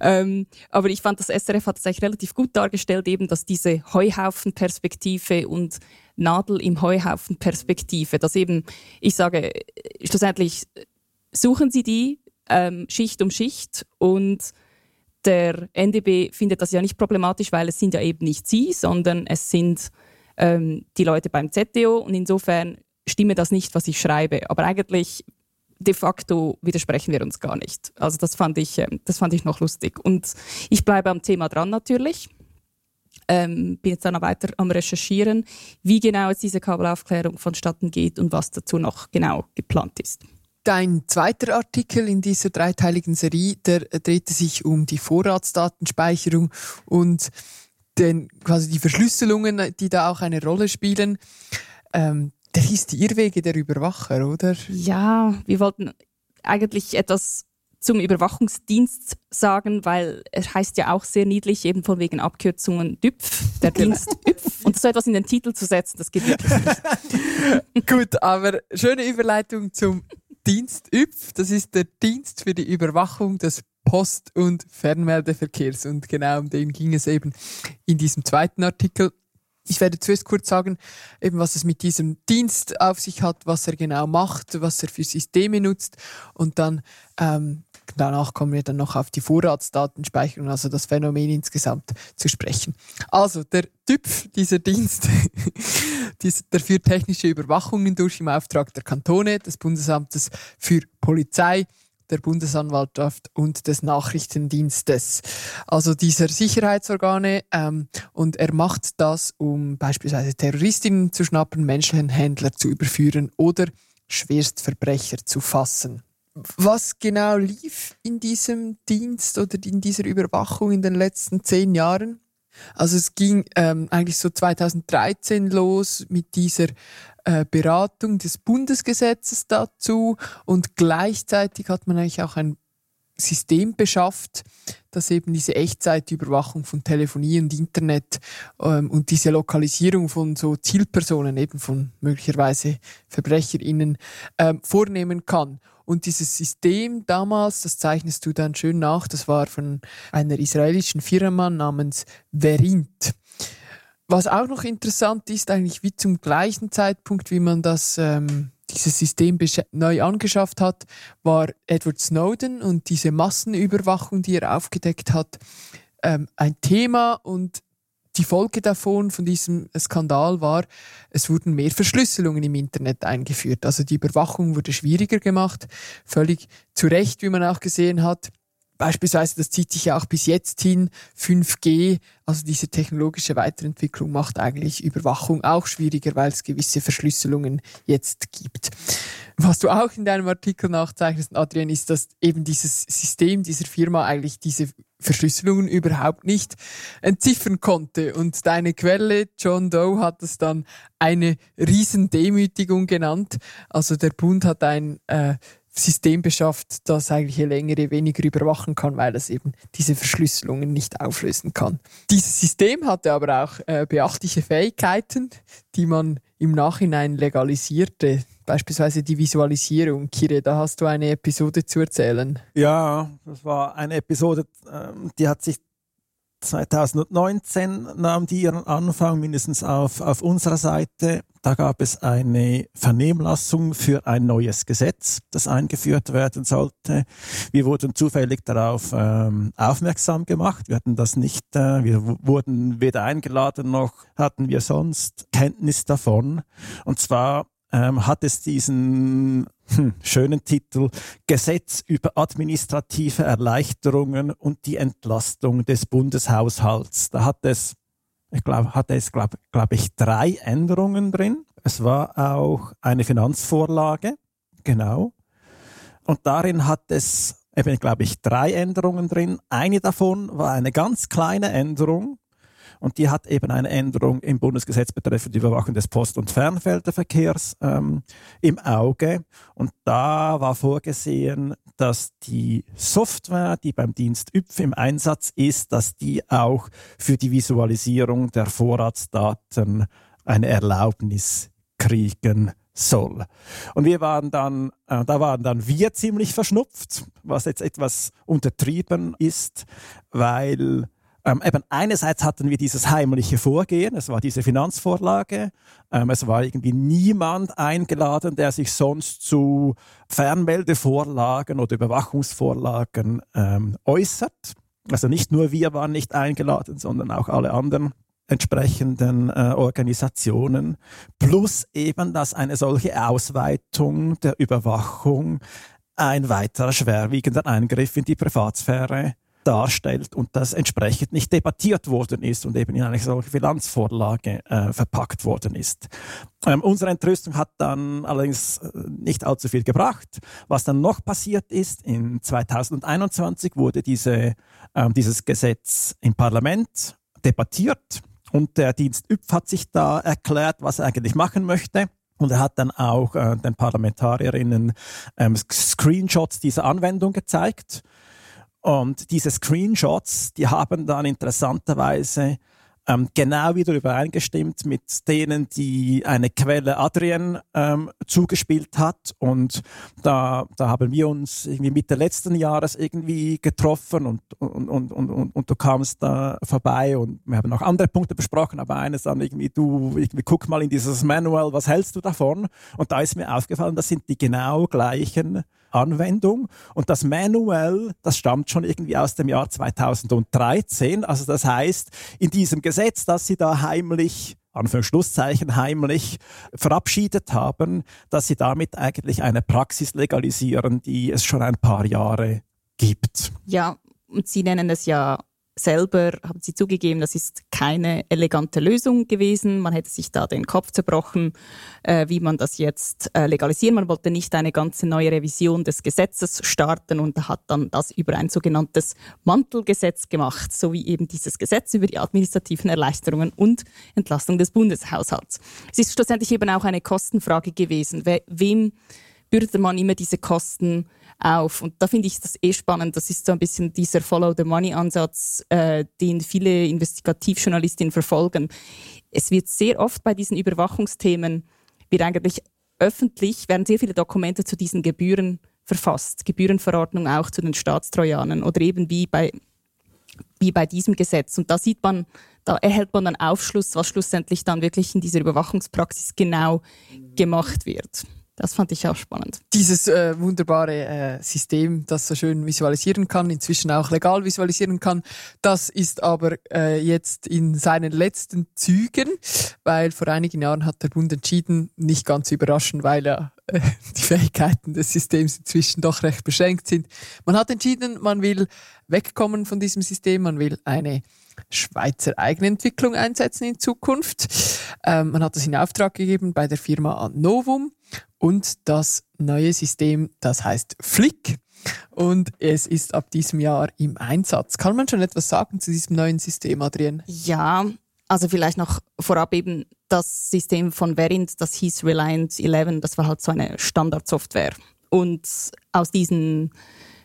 Ähm, aber ich fand, das SRF hat es eigentlich relativ gut dargestellt, eben, dass diese Heuhaufenperspektive und Nadel im Heuhaufen Perspektive, dass eben, ich sage, schlussendlich suchen Sie die ähm, Schicht um Schicht und der NDB findet das ja nicht problematisch, weil es sind ja eben nicht Sie, sondern es sind ähm, die Leute beim ZDO und insofern stimme das nicht, was ich schreibe. Aber eigentlich de facto widersprechen wir uns gar nicht. Also das fand ich, ähm, das fand ich noch lustig. Und ich bleibe am Thema dran natürlich. Ähm, bin jetzt dann auch weiter am Recherchieren, wie genau jetzt diese Kabelaufklärung vonstatten geht und was dazu noch genau geplant ist. Dein zweiter Artikel in dieser dreiteiligen Serie, der drehte sich um die Vorratsdatenspeicherung und den, quasi die Verschlüsselungen, die da auch eine Rolle spielen. Ähm, der hieß die Irrwege der Überwacher, oder? Ja, wir wollten eigentlich etwas zum Überwachungsdienst sagen, weil er heißt ja auch sehr niedlich, eben von wegen Abkürzungen DÜPF, der genau. Dienst ÜPF. Und so etwas in den Titel zu setzen, das geht wirklich nicht. *laughs* Gut, aber schöne Überleitung zum Dienst ÜPF, das ist der Dienst für die Überwachung des Post- und Fernmeldeverkehrs. Und genau um den ging es eben in diesem zweiten Artikel. Ich werde zuerst kurz sagen, eben was es mit diesem Dienst auf sich hat, was er genau macht, was er für Systeme nutzt und dann ähm, danach kommen wir dann noch auf die Vorratsdatenspeicherung, also das Phänomen insgesamt zu sprechen. Also der TÜPF, dieser Dienst, *laughs* der führt technische Überwachungen durch im Auftrag der Kantone, des Bundesamtes für Polizei, der Bundesanwaltschaft und des Nachrichtendienstes. Also dieser Sicherheitsorgane ähm, und er macht das, um beispielsweise Terroristinnen zu schnappen, Menschenhändler zu überführen oder Schwerstverbrecher zu fassen. Was genau lief in diesem Dienst oder in dieser Überwachung in den letzten zehn Jahren? Also es ging ähm, eigentlich so 2013 los mit dieser äh, Beratung des Bundesgesetzes dazu und gleichzeitig hat man eigentlich auch ein System beschafft, das eben diese Echtzeitüberwachung von Telefonie und Internet ähm, und diese Lokalisierung von so Zielpersonen, eben von möglicherweise VerbrecherInnen, ähm, vornehmen kann. Und dieses System damals, das zeichnest du dann schön nach, das war von einer israelischen Firma namens Verint. Was auch noch interessant ist, eigentlich wie zum gleichen Zeitpunkt, wie man das ähm, dieses System neu angeschafft hat, war Edward Snowden und diese Massenüberwachung, die er aufgedeckt hat, ähm, ein Thema und die Folge davon, von diesem Skandal war, es wurden mehr Verschlüsselungen im Internet eingeführt. Also die Überwachung wurde schwieriger gemacht, völlig zu Recht, wie man auch gesehen hat. Beispielsweise, das zieht sich ja auch bis jetzt hin, 5G, also diese technologische Weiterentwicklung macht eigentlich Überwachung auch schwieriger, weil es gewisse Verschlüsselungen jetzt gibt. Was du auch in deinem Artikel nachzeichnest, Adrian, ist, dass eben dieses System dieser Firma eigentlich diese Verschlüsselungen überhaupt nicht entziffern konnte. Und deine Quelle, John Doe, hat es dann eine Riesendemütigung genannt. Also der Bund hat ein äh, System beschafft, das eigentlich je länger, je weniger überwachen kann, weil es eben diese Verschlüsselungen nicht auflösen kann. Dieses System hatte aber auch äh, beachtliche Fähigkeiten, die man im Nachhinein legalisierte. Beispielsweise die Visualisierung. Kire, da hast du eine Episode zu erzählen. Ja, das war eine Episode, ähm, die hat sich 2019 nahm die ihren Anfang, mindestens auf, auf unserer Seite. Da gab es eine Vernehmlassung für ein neues Gesetz, das eingeführt werden sollte. Wir wurden zufällig darauf ähm, aufmerksam gemacht. Wir hatten das nicht, äh, wir wurden weder eingeladen noch hatten wir sonst Kenntnis davon. Und zwar ähm, hat es diesen hm, schönen Titel Gesetz über administrative Erleichterungen und die Entlastung des Bundeshaushalts. Da hat es, ich glaube, hatte es, glaube glaub ich, drei Änderungen drin. Es war auch eine Finanzvorlage, genau. Und darin hat es eben, glaube ich, drei Änderungen drin. Eine davon war eine ganz kleine Änderung, und die hat eben eine Änderung im Bundesgesetz betreffend die Überwachung des Post- und Fernfelderverkehrs ähm, im Auge. Und da war vorgesehen, dass die Software, die beim Dienst ÜPF im Einsatz ist, dass die auch für die Visualisierung der Vorratsdaten eine Erlaubnis kriegen soll. Und wir waren dann, äh, da waren dann wir ziemlich verschnupft, was jetzt etwas untertrieben ist, weil ähm, eben einerseits hatten wir dieses heimliche Vorgehen, es war diese Finanzvorlage, ähm, es war irgendwie niemand eingeladen, der sich sonst zu Fernmeldevorlagen oder Überwachungsvorlagen ähm, äußert. Also nicht nur wir waren nicht eingeladen, sondern auch alle anderen entsprechenden äh, Organisationen, plus eben, dass eine solche Ausweitung der Überwachung ein weiterer schwerwiegender Eingriff in die Privatsphäre darstellt und das entsprechend nicht debattiert worden ist und eben in eine solche Bilanzvorlage äh, verpackt worden ist. Ähm, unsere Entrüstung hat dann allerdings äh, nicht allzu viel gebracht. Was dann noch passiert ist, in 2021 wurde diese, ähm, dieses Gesetz im Parlament debattiert und der Dienst ÜPF hat sich da erklärt, was er eigentlich machen möchte. Und er hat dann auch äh, den Parlamentarierinnen ähm, Screenshots dieser Anwendung gezeigt. Und diese Screenshots, die haben dann interessanterweise ähm, genau wieder übereingestimmt mit denen, die eine Quelle Adrien ähm, zugespielt hat. Und da, da haben wir uns irgendwie Mitte letzten Jahres irgendwie getroffen und, und, und, und, und, und du kamst da vorbei und wir haben auch andere Punkte besprochen, aber eines dann irgendwie, du irgendwie guck mal in dieses Manual, was hältst du davon? Und da ist mir aufgefallen, das sind die genau gleichen Anwendung. Und das Manual, das stammt schon irgendwie aus dem Jahr 2013. Also das heißt, in diesem Gesetz, das sie da heimlich Anführungsschlusszeichen heimlich verabschiedet haben, dass sie damit eigentlich eine Praxis legalisieren, die es schon ein paar Jahre gibt. Ja, und Sie nennen es ja selber haben sie zugegeben, das ist keine elegante Lösung gewesen. Man hätte sich da den Kopf zerbrochen, äh, wie man das jetzt äh, legalisieren. Man wollte nicht eine ganze neue Revision des Gesetzes starten und hat dann das über ein sogenanntes Mantelgesetz gemacht, so wie eben dieses Gesetz über die administrativen Erleichterungen und Entlastung des Bundeshaushalts. Es ist schlussendlich eben auch eine Kostenfrage gewesen. We wem bürdet man immer diese Kosten auf. Und da finde ich das eh spannend. Das ist so ein bisschen dieser Follow-the-Money-Ansatz, äh, den viele Investigativjournalistinnen verfolgen. Es wird sehr oft bei diesen Überwachungsthemen, wird eigentlich öffentlich, werden sehr viele Dokumente zu diesen Gebühren verfasst. Gebührenverordnung auch zu den Staatstrojanern oder eben wie bei, wie bei diesem Gesetz. Und da sieht man, da erhält man dann Aufschluss, was schlussendlich dann wirklich in dieser Überwachungspraxis genau gemacht wird. Das fand ich auch spannend. Dieses äh, wunderbare äh, System, das so schön visualisieren kann, inzwischen auch legal visualisieren kann, das ist aber äh, jetzt in seinen letzten Zügen, weil vor einigen Jahren hat der Bund entschieden, nicht ganz überraschend, weil äh, *laughs* die Fähigkeiten des Systems inzwischen doch recht beschränkt sind. Man hat entschieden, man will wegkommen von diesem System, man will eine Schweizer Eigenentwicklung einsetzen in Zukunft. Ähm, man hat das in Auftrag gegeben bei der Firma Novum und das neue System, das heißt Flick. Und es ist ab diesem Jahr im Einsatz. Kann man schon etwas sagen zu diesem neuen System, Adrian? Ja, also vielleicht noch vorab eben das System von Verint, das hieß Reliant 11, das war halt so eine Standardsoftware. und aus diesen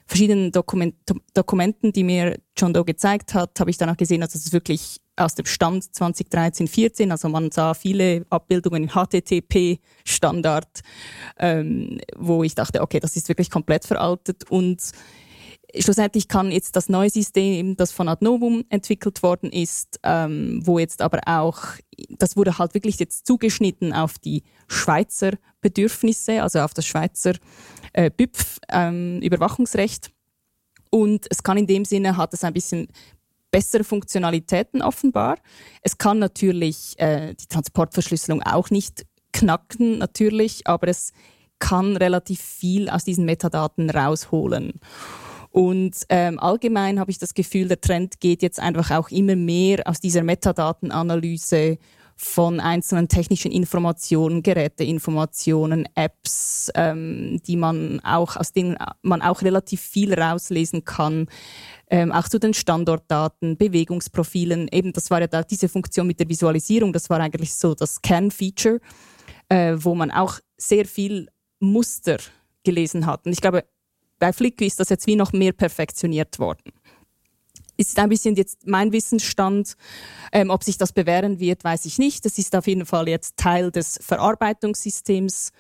verschiedenen Dokument Dokumenten, die mir John Doe gezeigt hat, habe ich dann auch gesehen, dass es wirklich aus dem Stand 2013, 14, also man sah viele Abbildungen in HTTP-Standard, ähm, wo ich dachte, okay, das ist wirklich komplett veraltet und schlussendlich kann jetzt das neue System, das von Adnovum entwickelt worden ist, ähm, wo jetzt aber auch, das wurde halt wirklich jetzt zugeschnitten auf die Schweizer Bedürfnisse, also auf das Schweizer äh, BÜPF ähm, Überwachungsrecht. Und es kann in dem Sinne, hat es ein bisschen bessere Funktionalitäten offenbar. Es kann natürlich äh, die Transportverschlüsselung auch nicht knacken, natürlich, aber es kann relativ viel aus diesen Metadaten rausholen. Und ähm, allgemein habe ich das Gefühl, der Trend geht jetzt einfach auch immer mehr aus dieser Metadatenanalyse von einzelnen technischen Informationen, Geräteinformationen, Apps, ähm, die man auch, aus denen man auch relativ viel rauslesen kann, ähm, auch zu den Standortdaten, Bewegungsprofilen. Eben, das war ja da diese Funktion mit der Visualisierung, das war eigentlich so das Can-Feature, äh, wo man auch sehr viel Muster gelesen hat. Und ich glaube, bei Flickr ist das jetzt wie noch mehr perfektioniert worden. Ist ein bisschen jetzt mein Wissensstand. Ähm, ob sich das bewähren wird, weiß ich nicht. Das ist auf jeden Fall jetzt Teil des Verarbeitungssystems.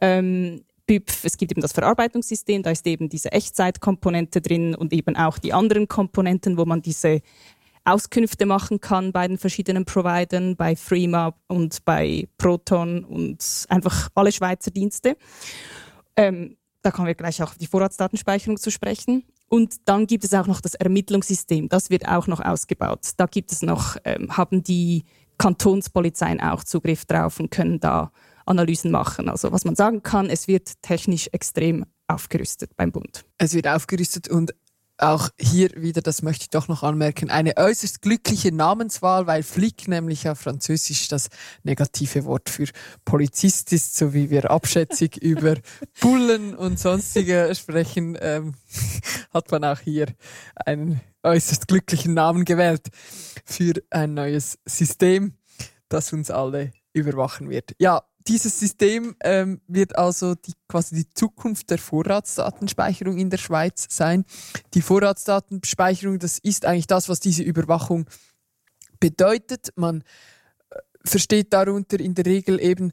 Ähm, BÜPF, es gibt eben das Verarbeitungssystem, da ist eben diese Echtzeitkomponente drin und eben auch die anderen Komponenten, wo man diese Auskünfte machen kann bei den verschiedenen Providern, bei Freema und bei Proton und einfach alle Schweizer Dienste. Ähm, da kommen wir gleich auch auf die Vorratsdatenspeicherung zu sprechen. Und dann gibt es auch noch das Ermittlungssystem. Das wird auch noch ausgebaut. Da gibt es noch, ähm, haben die Kantonspolizeien auch Zugriff drauf und können da Analysen machen. Also was man sagen kann, es wird technisch extrem aufgerüstet beim Bund. Es wird aufgerüstet und auch hier wieder, das möchte ich doch noch anmerken, eine äußerst glückliche Namenswahl, weil Flick nämlich auf Französisch das negative Wort für Polizist ist, so wie wir abschätzig *laughs* über Bullen und sonstige sprechen, ähm, *laughs* hat man auch hier einen äußerst glücklichen Namen gewählt für ein neues System, das uns alle überwachen wird. Ja, dieses System ähm, wird also die, quasi die Zukunft der Vorratsdatenspeicherung in der Schweiz sein. Die Vorratsdatenspeicherung, das ist eigentlich das, was diese Überwachung bedeutet. Man äh, versteht darunter in der Regel eben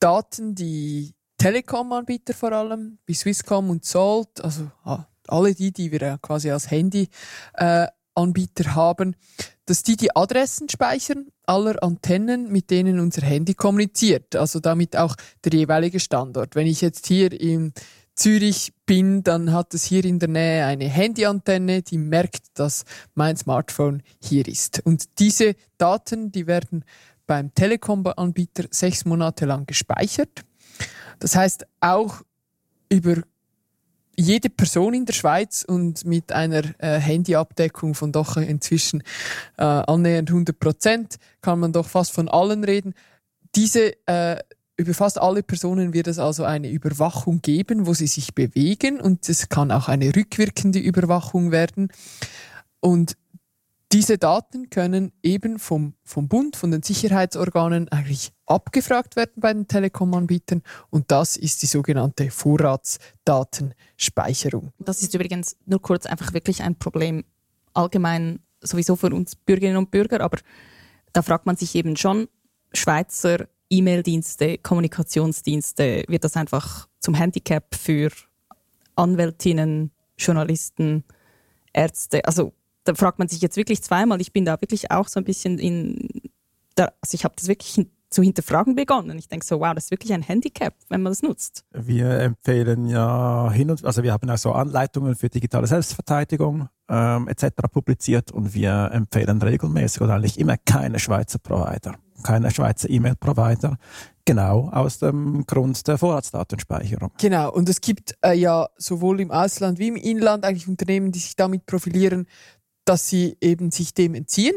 Daten, die Telekom-Anbieter vor allem, wie Swisscom und Salt, also ah, alle die, die wir quasi als Handy-Anbieter äh, haben, dass die die Adressen speichern aller Antennen, mit denen unser Handy kommuniziert. Also damit auch der jeweilige Standort. Wenn ich jetzt hier in Zürich bin, dann hat es hier in der Nähe eine Handyantenne, die merkt, dass mein Smartphone hier ist. Und diese Daten, die werden beim Telekom-Anbieter sechs Monate lang gespeichert. Das heißt, auch über jede Person in der Schweiz und mit einer äh, Handyabdeckung von doch inzwischen äh, annähernd 100 Prozent kann man doch fast von allen reden. Diese äh, über fast alle Personen wird es also eine Überwachung geben, wo sie sich bewegen und es kann auch eine rückwirkende Überwachung werden. Und diese Daten können eben vom, vom Bund, von den Sicherheitsorganen eigentlich abgefragt werden bei den Telekom-Anbietern und das ist die sogenannte Vorratsdatenspeicherung. Das ist übrigens nur kurz einfach wirklich ein Problem allgemein sowieso für uns Bürgerinnen und Bürger, aber da fragt man sich eben schon, Schweizer E-Mail-Dienste, Kommunikationsdienste, wird das einfach zum Handicap für Anwältinnen, Journalisten, Ärzte, also da fragt man sich jetzt wirklich zweimal. Ich bin da wirklich auch so ein bisschen in, da, also ich habe das wirklich zu hinterfragen begonnen. Ich denke so, wow, das ist wirklich ein Handicap, wenn man das nutzt. Wir empfehlen ja hin und also wir haben auch so Anleitungen für digitale Selbstverteidigung ähm, etc. publiziert und wir empfehlen regelmäßig oder eigentlich immer keine Schweizer Provider, keine Schweizer E-Mail-Provider, genau aus dem Grund der Vorratsdatenspeicherung. Genau, und es gibt äh, ja sowohl im Ausland wie im Inland eigentlich Unternehmen, die sich damit profilieren, dass sie eben sich dem entziehen.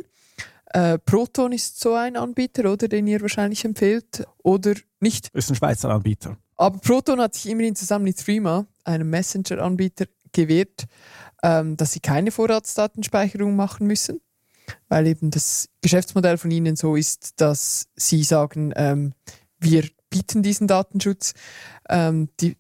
Äh, Proton ist so ein Anbieter, oder den ihr wahrscheinlich empfehlt, oder nicht? Ist ein Schweizer Anbieter. Aber Proton hat sich immerhin zusammen mit Threema, einem Messenger-Anbieter, gewährt, ähm, dass sie keine Vorratsdatenspeicherung machen müssen, weil eben das Geschäftsmodell von ihnen so ist, dass sie sagen, ähm, wir bieten diesen Datenschutz. Ähm, die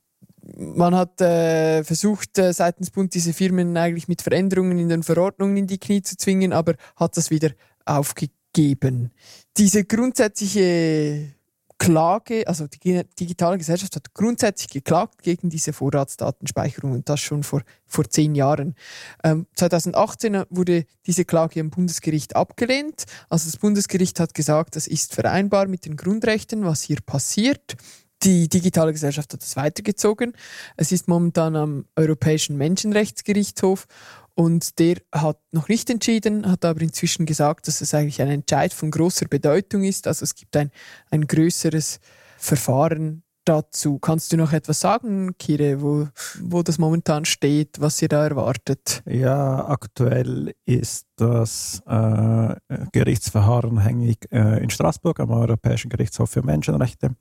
man hat äh, versucht, äh, seitens Bund diese Firmen eigentlich mit Veränderungen in den Verordnungen in die Knie zu zwingen, aber hat das wieder aufgegeben. Diese grundsätzliche Klage, also die digitale Gesellschaft hat grundsätzlich geklagt gegen diese Vorratsdatenspeicherung und das schon vor, vor zehn Jahren. Ähm, 2018 wurde diese Klage im Bundesgericht abgelehnt. Also das Bundesgericht hat gesagt, das ist vereinbar mit den Grundrechten, was hier passiert. Die digitale Gesellschaft hat es weitergezogen. Es ist momentan am Europäischen Menschenrechtsgerichtshof und der hat noch nicht entschieden, hat aber inzwischen gesagt, dass es eigentlich ein Entscheid von großer Bedeutung ist. Also es gibt ein, ein größeres Verfahren dazu. Kannst du noch etwas sagen, Kire, wo, wo das momentan steht, was ihr da erwartet? Ja, aktuell ist das äh, Gerichtsverfahren hängig äh, in Straßburg am Europäischen Gerichtshof für Menschenrechte.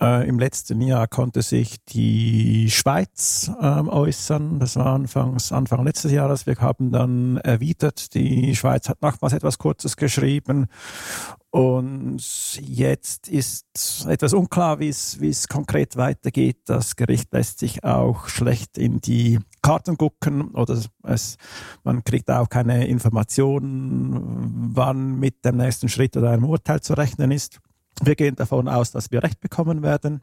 Äh, Im letzten Jahr konnte sich die Schweiz äh, äußern. Das war anfangs, Anfang letztes Jahres. Wir haben dann erwidert. Die Schweiz hat nochmals etwas Kurzes geschrieben. Und jetzt ist etwas unklar, wie es, konkret weitergeht. Das Gericht lässt sich auch schlecht in die Karten gucken oder es, man kriegt auch keine Informationen, wann mit dem nächsten Schritt oder einem Urteil zu rechnen ist. Wir gehen davon aus, dass wir Recht bekommen werden,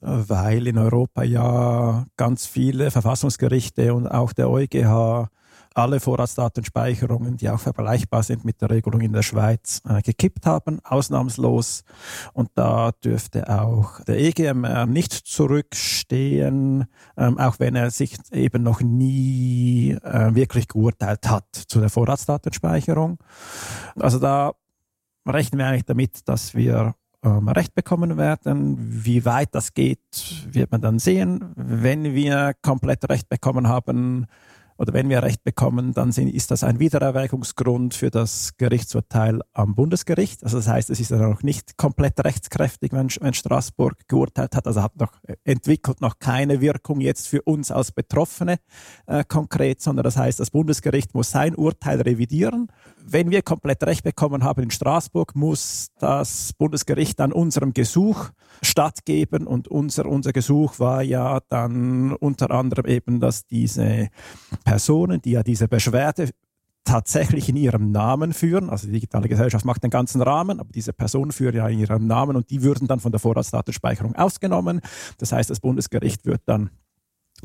weil in Europa ja ganz viele Verfassungsgerichte und auch der EuGH alle Vorratsdatenspeicherungen, die auch vergleichbar sind mit der Regelung in der Schweiz, äh, gekippt haben, ausnahmslos. Und da dürfte auch der EGMR nicht zurückstehen, ähm, auch wenn er sich eben noch nie äh, wirklich geurteilt hat zu der Vorratsdatenspeicherung. Also da rechnen wir eigentlich damit, dass wir ähm, Recht bekommen werden. Wie weit das geht, wird man dann sehen. Wenn wir komplett Recht bekommen haben, oder wenn wir Recht bekommen, dann ist das ein Wiedererwägungsgrund für das Gerichtsurteil am Bundesgericht. Also das heißt, es ist dann noch nicht komplett rechtskräftig, wenn, wenn Straßburg geurteilt hat. Also hat noch entwickelt noch keine Wirkung jetzt für uns als Betroffene äh, konkret, sondern das heißt, das Bundesgericht muss sein Urteil revidieren. Wenn wir komplett Recht bekommen haben in Straßburg, muss das Bundesgericht dann unserem Gesuch stattgeben und unser, unser Gesuch war ja dann unter anderem eben, dass diese Personen, die ja diese Beschwerde tatsächlich in ihrem Namen führen. Also die digitale Gesellschaft macht den ganzen Rahmen, aber diese Personen führen ja in ihrem Namen und die würden dann von der Vorratsdatenspeicherung ausgenommen. Das heißt, das Bundesgericht wird dann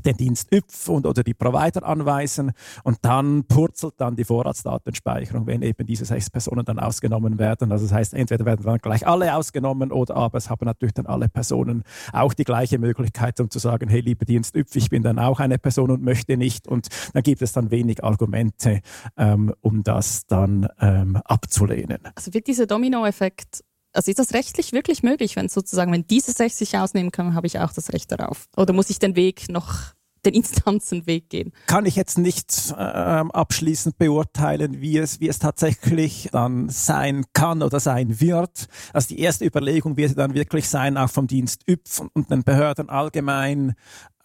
den Dienst YPF und oder die Provider anweisen und dann purzelt dann die Vorratsdatenspeicherung, wenn eben diese sechs Personen dann ausgenommen werden. Also das heißt, entweder werden dann gleich alle ausgenommen oder aber es haben natürlich dann alle Personen auch die gleiche Möglichkeit, um zu sagen, hey, lieber Dienst YPF, ich bin dann auch eine Person und möchte nicht und dann gibt es dann wenig Argumente, ähm, um das dann ähm, abzulehnen. Also wird dieser Dominoeffekt also ist das rechtlich wirklich möglich, wenn sozusagen, wenn diese sechs sich ausnehmen können, habe ich auch das Recht darauf? Oder muss ich den Weg noch den Instanzenweg gehen. Kann ich jetzt nicht ähm, abschließend beurteilen, wie es, wie es tatsächlich dann sein kann oder sein wird. Also die erste Überlegung wird dann wirklich sein, auch vom Dienst YPF und den Behörden allgemein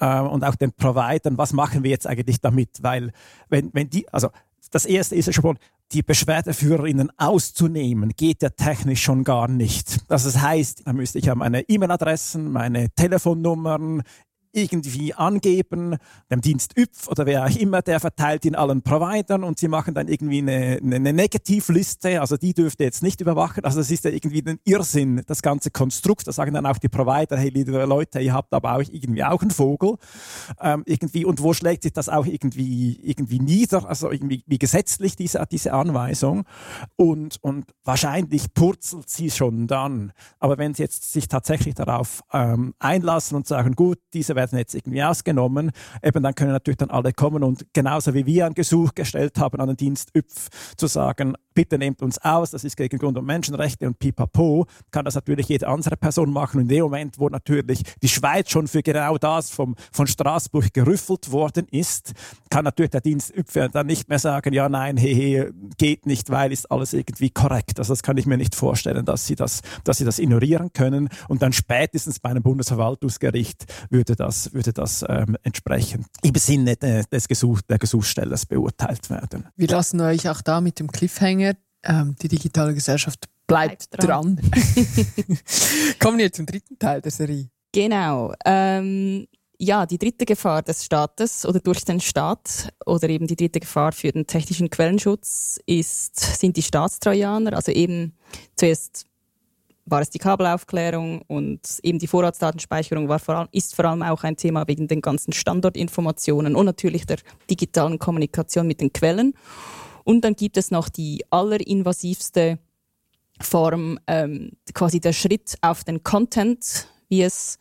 äh, und auch den Providern, was machen wir jetzt eigentlich damit? Weil wenn, wenn die, also das erste ist ja schon, die Beschwerdeführerinnen auszunehmen, geht ja technisch schon gar nicht. Also das heißt, da müsste ich ja meine E-Mail-Adressen, meine Telefonnummern, irgendwie angeben, dem Dienst YPF oder wer auch immer, der verteilt in allen Providern und sie machen dann irgendwie eine, eine Negativliste, also die dürfte jetzt nicht überwachen. Also das ist ja irgendwie ein Irrsinn, das ganze Konstrukt. Da sagen dann auch die Provider, hey liebe Leute, ihr habt aber auch irgendwie auch einen Vogel. Ähm, irgendwie, und wo schlägt sich das auch irgendwie, irgendwie nieder, also irgendwie wie gesetzlich diese, diese Anweisung. Und, und wahrscheinlich purzelt sie schon dann. Aber wenn sie jetzt sich tatsächlich darauf ähm, einlassen und sagen, gut, diese werden jetzt irgendwie ausgenommen, eben dann können natürlich dann alle kommen und genauso wie wir ein Gesuch gestellt haben an den Dienst YPF zu sagen, bitte nehmt uns aus, das ist gegen Grund- und Menschenrechte und pipapo, kann das natürlich jede andere Person machen. Und in dem Moment, wo natürlich die Schweiz schon für genau das vom, von Straßburg gerüffelt worden ist, kann natürlich der Dienst YPF dann nicht mehr sagen, ja, nein, hey, hey, geht nicht, weil ist alles irgendwie korrekt. Also das kann ich mir nicht vorstellen, dass sie das, dass sie das ignorieren können. Und dann spätestens bei einem Bundesverwaltungsgericht würde das das, würde das ähm, entsprechend im Sinne de, des Gesuch, der Gesuchstellers beurteilt werden. Wir lassen euch auch da mit dem Cliffhanger. Ähm, die digitale Gesellschaft bleibt, bleibt dran. dran. *laughs* Kommen wir zum dritten Teil der Serie. Genau. Ähm, ja, die dritte Gefahr des Staates oder durch den Staat oder eben die dritte Gefahr für den technischen Quellenschutz ist, sind die Staatstrojaner. Also eben zuerst war es die Kabelaufklärung und eben die Vorratsdatenspeicherung war vor allem, ist vor allem auch ein Thema wegen den ganzen Standortinformationen und natürlich der digitalen Kommunikation mit den Quellen. Und dann gibt es noch die allerinvasivste Form, ähm, quasi der Schritt auf den Content, wie es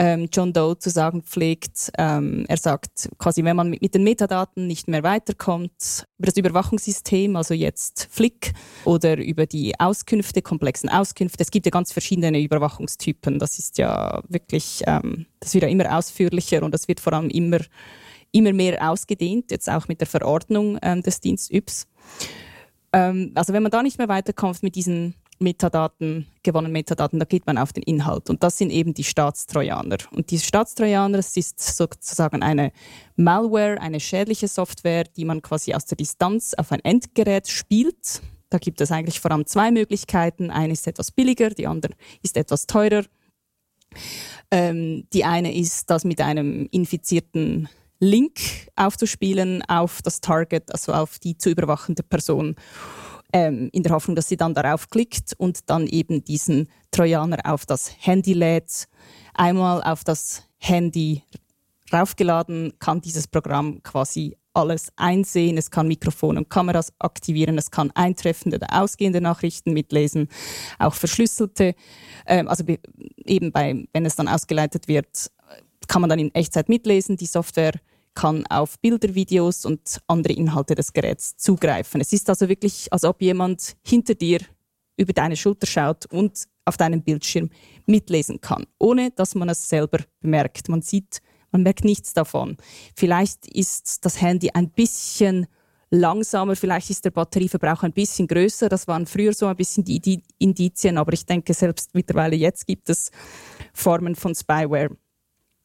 ähm, John Doe zu sagen pflegt. Ähm, er sagt quasi, wenn man mit, mit, den Metadaten nicht mehr weiterkommt, über das Überwachungssystem, also jetzt Flick, oder über die Auskünfte, komplexen Auskünfte. Es gibt ja ganz verschiedene Überwachungstypen. Das ist ja wirklich, ähm, das wird ja immer ausführlicher und das wird vor allem immer, immer mehr ausgedehnt, jetzt auch mit der Verordnung ähm, des Dienst YPS. Ähm, also wenn man da nicht mehr weiterkommt mit diesen Metadaten, gewonnenen Metadaten, da geht man auf den Inhalt. Und das sind eben die Staatstrojaner. Und diese Staatstrojaner, das ist sozusagen eine Malware, eine schädliche Software, die man quasi aus der Distanz auf ein Endgerät spielt. Da gibt es eigentlich vor allem zwei Möglichkeiten. Eine ist etwas billiger, die andere ist etwas teurer. Ähm, die eine ist, das mit einem infizierten Link aufzuspielen auf das Target, also auf die zu überwachende Person ähm, in der Hoffnung, dass sie dann darauf klickt und dann eben diesen Trojaner auf das Handy lädt. Einmal auf das Handy raufgeladen, kann dieses Programm quasi alles einsehen. Es kann Mikrofon und Kameras aktivieren, es kann eintreffende oder ausgehende Nachrichten mitlesen, auch verschlüsselte. Ähm, also eben bei, wenn es dann ausgeleitet wird, kann man dann in Echtzeit mitlesen. Die Software kann auf Bilder, Videos und andere Inhalte des Geräts zugreifen. Es ist also wirklich, als ob jemand hinter dir über deine Schulter schaut und auf deinem Bildschirm mitlesen kann, ohne dass man es selber bemerkt. Man sieht, man merkt nichts davon. Vielleicht ist das Handy ein bisschen langsamer, vielleicht ist der Batterieverbrauch ein bisschen größer. Das waren früher so ein bisschen die Indizien, aber ich denke, selbst mittlerweile jetzt gibt es Formen von Spyware,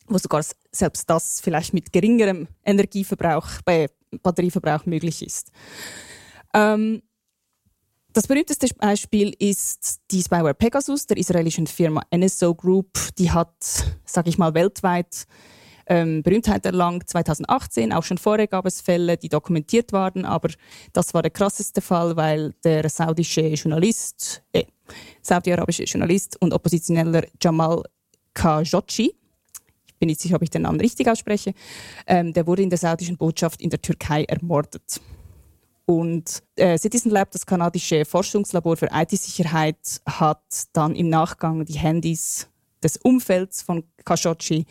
wo sogar selbst das vielleicht mit geringerem Energieverbrauch, bei Batterieverbrauch möglich ist. Ähm, das berühmteste Beispiel ist die Spyware Pegasus der israelischen Firma NSO Group. Die hat, sage ich mal, weltweit ähm, Berühmtheit erlangt. 2018, auch schon vorher gab es Fälle, die dokumentiert waren, aber das war der krasseste Fall, weil der saudische Journalist, äh, saudi-arabische Journalist und Oppositioneller Jamal Khashoggi bin nicht sicher, ob ich den Namen richtig ausspreche, ähm, der wurde in der saudischen Botschaft in der Türkei ermordet. Und äh, Citizen Lab, das kanadische Forschungslabor für IT-Sicherheit, hat dann im Nachgang die Handys des Umfelds von Khashoggi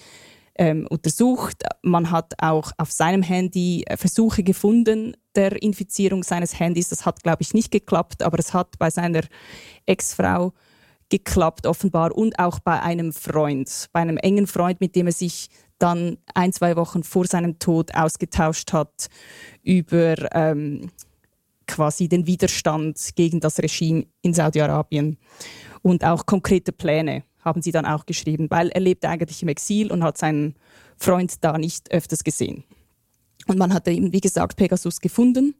ähm, untersucht. Man hat auch auf seinem Handy äh, Versuche gefunden der Infizierung seines Handys. Das hat, glaube ich, nicht geklappt, aber es hat bei seiner Ex-Frau geklappt offenbar. Und auch bei einem Freund, bei einem engen Freund, mit dem er sich dann ein, zwei Wochen vor seinem Tod ausgetauscht hat über ähm, quasi den Widerstand gegen das Regime in Saudi-Arabien. Und auch konkrete Pläne haben sie dann auch geschrieben, weil er lebte eigentlich im Exil und hat seinen Freund da nicht öfters gesehen. Und man hat eben, wie gesagt, Pegasus gefunden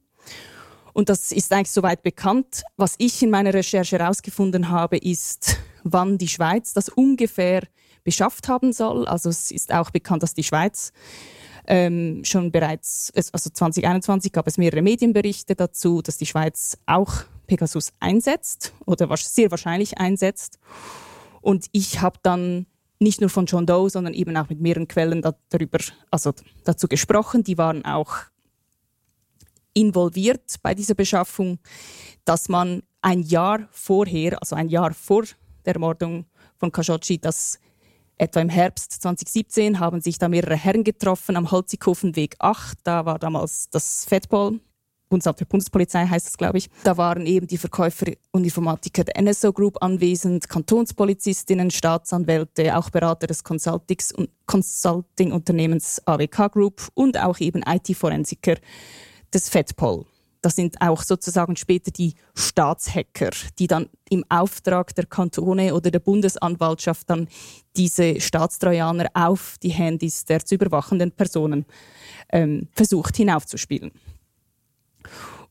und das ist eigentlich soweit bekannt. Was ich in meiner Recherche herausgefunden habe, ist, wann die Schweiz das ungefähr beschafft haben soll. Also es ist auch bekannt, dass die Schweiz ähm, schon bereits, also 2021 gab es mehrere Medienberichte dazu, dass die Schweiz auch Pegasus einsetzt oder sehr wahrscheinlich einsetzt. Und ich habe dann nicht nur von John Doe, sondern eben auch mit mehreren Quellen darüber, also dazu gesprochen. Die waren auch involviert bei dieser Beschaffung, dass man ein Jahr vorher, also ein Jahr vor der Ermordung von Khashoggi, das etwa im Herbst 2017 haben sich da mehrere Herren getroffen am Holzighofenweg 8. Da war damals das FEDPOL, Bundesamt für Bundespolizei heißt es, glaube ich. Da waren eben die Verkäufer und Informatiker der NSO Group anwesend, Kantonspolizistinnen, Staatsanwälte, auch Berater des Consulting-Unternehmens AWK Group und auch eben IT-Forensiker des FEDPOL. Das sind auch sozusagen später die Staatshacker, die dann im Auftrag der Kantone oder der Bundesanwaltschaft dann diese Staatstrojaner auf die Handys der zu überwachenden Personen ähm, versucht hinaufzuspielen.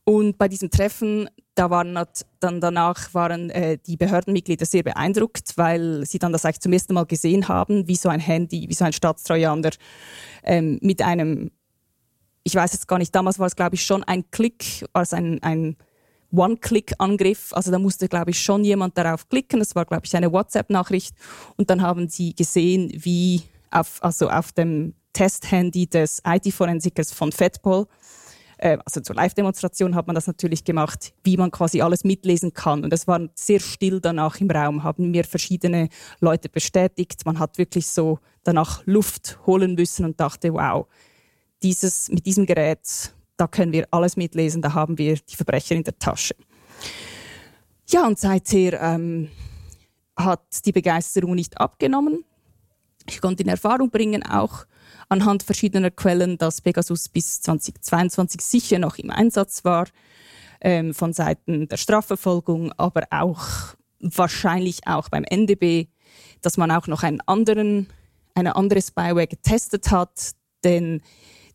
Und bei diesem Treffen, da waren dann danach waren äh, die Behördenmitglieder sehr beeindruckt, weil sie dann das eigentlich zum ersten Mal gesehen haben, wie so ein Handy, wie so ein Staatstrojaner ähm, mit einem, ich weiß jetzt gar nicht, damals war es glaube ich schon ein Klick, es ein, ein One-Click-Angriff. Also da musste, glaube ich, schon jemand darauf klicken. Das war, glaube ich, eine WhatsApp-Nachricht. Und dann haben sie gesehen, wie auf, also auf dem Test-Handy des IT-Forensikers von FedPol, äh, also zur Live-Demonstration hat man das natürlich gemacht, wie man quasi alles mitlesen kann. Und es war sehr still danach im Raum, haben mir verschiedene Leute bestätigt. Man hat wirklich so danach Luft holen müssen und dachte, wow, dieses, mit diesem Gerät da können wir alles mitlesen, da haben wir die Verbrecher in der Tasche. Ja, und seither ähm, hat die Begeisterung nicht abgenommen. Ich konnte in Erfahrung bringen, auch anhand verschiedener Quellen, dass Pegasus bis 2022 sicher noch im Einsatz war, ähm, von Seiten der Strafverfolgung, aber auch wahrscheinlich auch beim NDB, dass man auch noch einen anderen, eine andere Spyware getestet hat, denn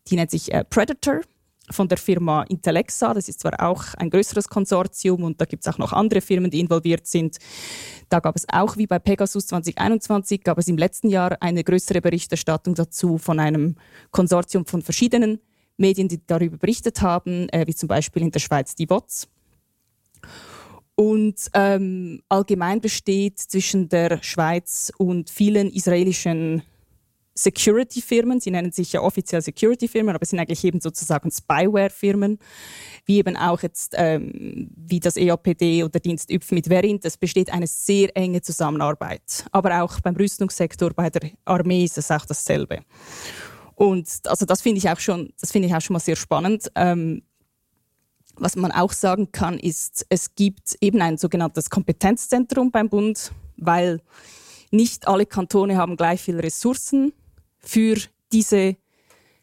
die nennt sich äh, Predator von der Firma Intellexa. Das ist zwar auch ein größeres Konsortium und da gibt es auch noch andere Firmen, die involviert sind. Da gab es auch wie bei Pegasus 2021, gab es im letzten Jahr eine größere Berichterstattung dazu von einem Konsortium von verschiedenen Medien, die darüber berichtet haben, äh, wie zum Beispiel in der Schweiz die WOTS. Und ähm, allgemein besteht zwischen der Schweiz und vielen israelischen Security-Firmen, sie nennen sich ja offiziell Security-Firmen, aber es sind eigentlich eben sozusagen Spyware-Firmen, wie eben auch jetzt ähm, wie das EAPD oder Dienst ÜPF mit Verint. Es besteht eine sehr enge Zusammenarbeit. Aber auch beim Rüstungssektor, bei der Armee ist es auch dasselbe. Und also das finde ich auch schon, das finde ich auch schon mal sehr spannend. Ähm, was man auch sagen kann, ist, es gibt eben ein sogenanntes Kompetenzzentrum beim Bund, weil nicht alle Kantone haben gleich viele Ressourcen für diese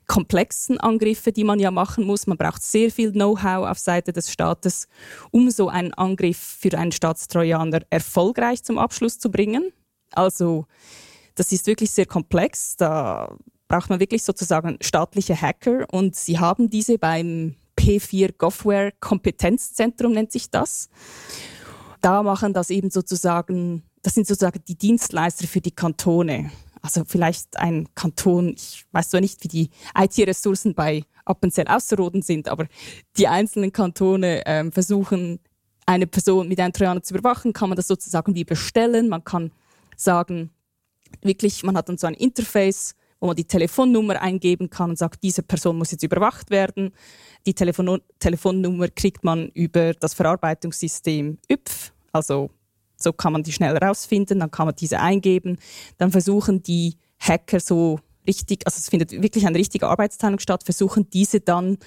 komplexen Angriffe, die man ja machen muss. Man braucht sehr viel Know-how auf Seite des Staates, um so einen Angriff für einen Staatstrojaner erfolgreich zum Abschluss zu bringen. Also das ist wirklich sehr komplex. Da braucht man wirklich sozusagen staatliche Hacker und sie haben diese beim P4 Govware Kompetenzzentrum nennt sich das. Da machen das eben sozusagen, das sind sozusagen die Dienstleister für die Kantone also vielleicht ein Kanton, ich weiß zwar nicht, wie die IT-Ressourcen bei Appenzell Ausserrhoden sind, aber die einzelnen Kantone ähm, versuchen, eine Person mit einem Trojaner zu überwachen, kann man das sozusagen wie bestellen. Man kann sagen, wirklich, man hat dann so ein Interface, wo man die Telefonnummer eingeben kann und sagt, diese Person muss jetzt überwacht werden. Die Telefon Telefonnummer kriegt man über das Verarbeitungssystem ÜPF, also so kann man die schnell rausfinden, dann kann man diese eingeben. Dann versuchen die Hacker so richtig, also es findet wirklich eine richtige Arbeitsteilung statt, versuchen diese dann,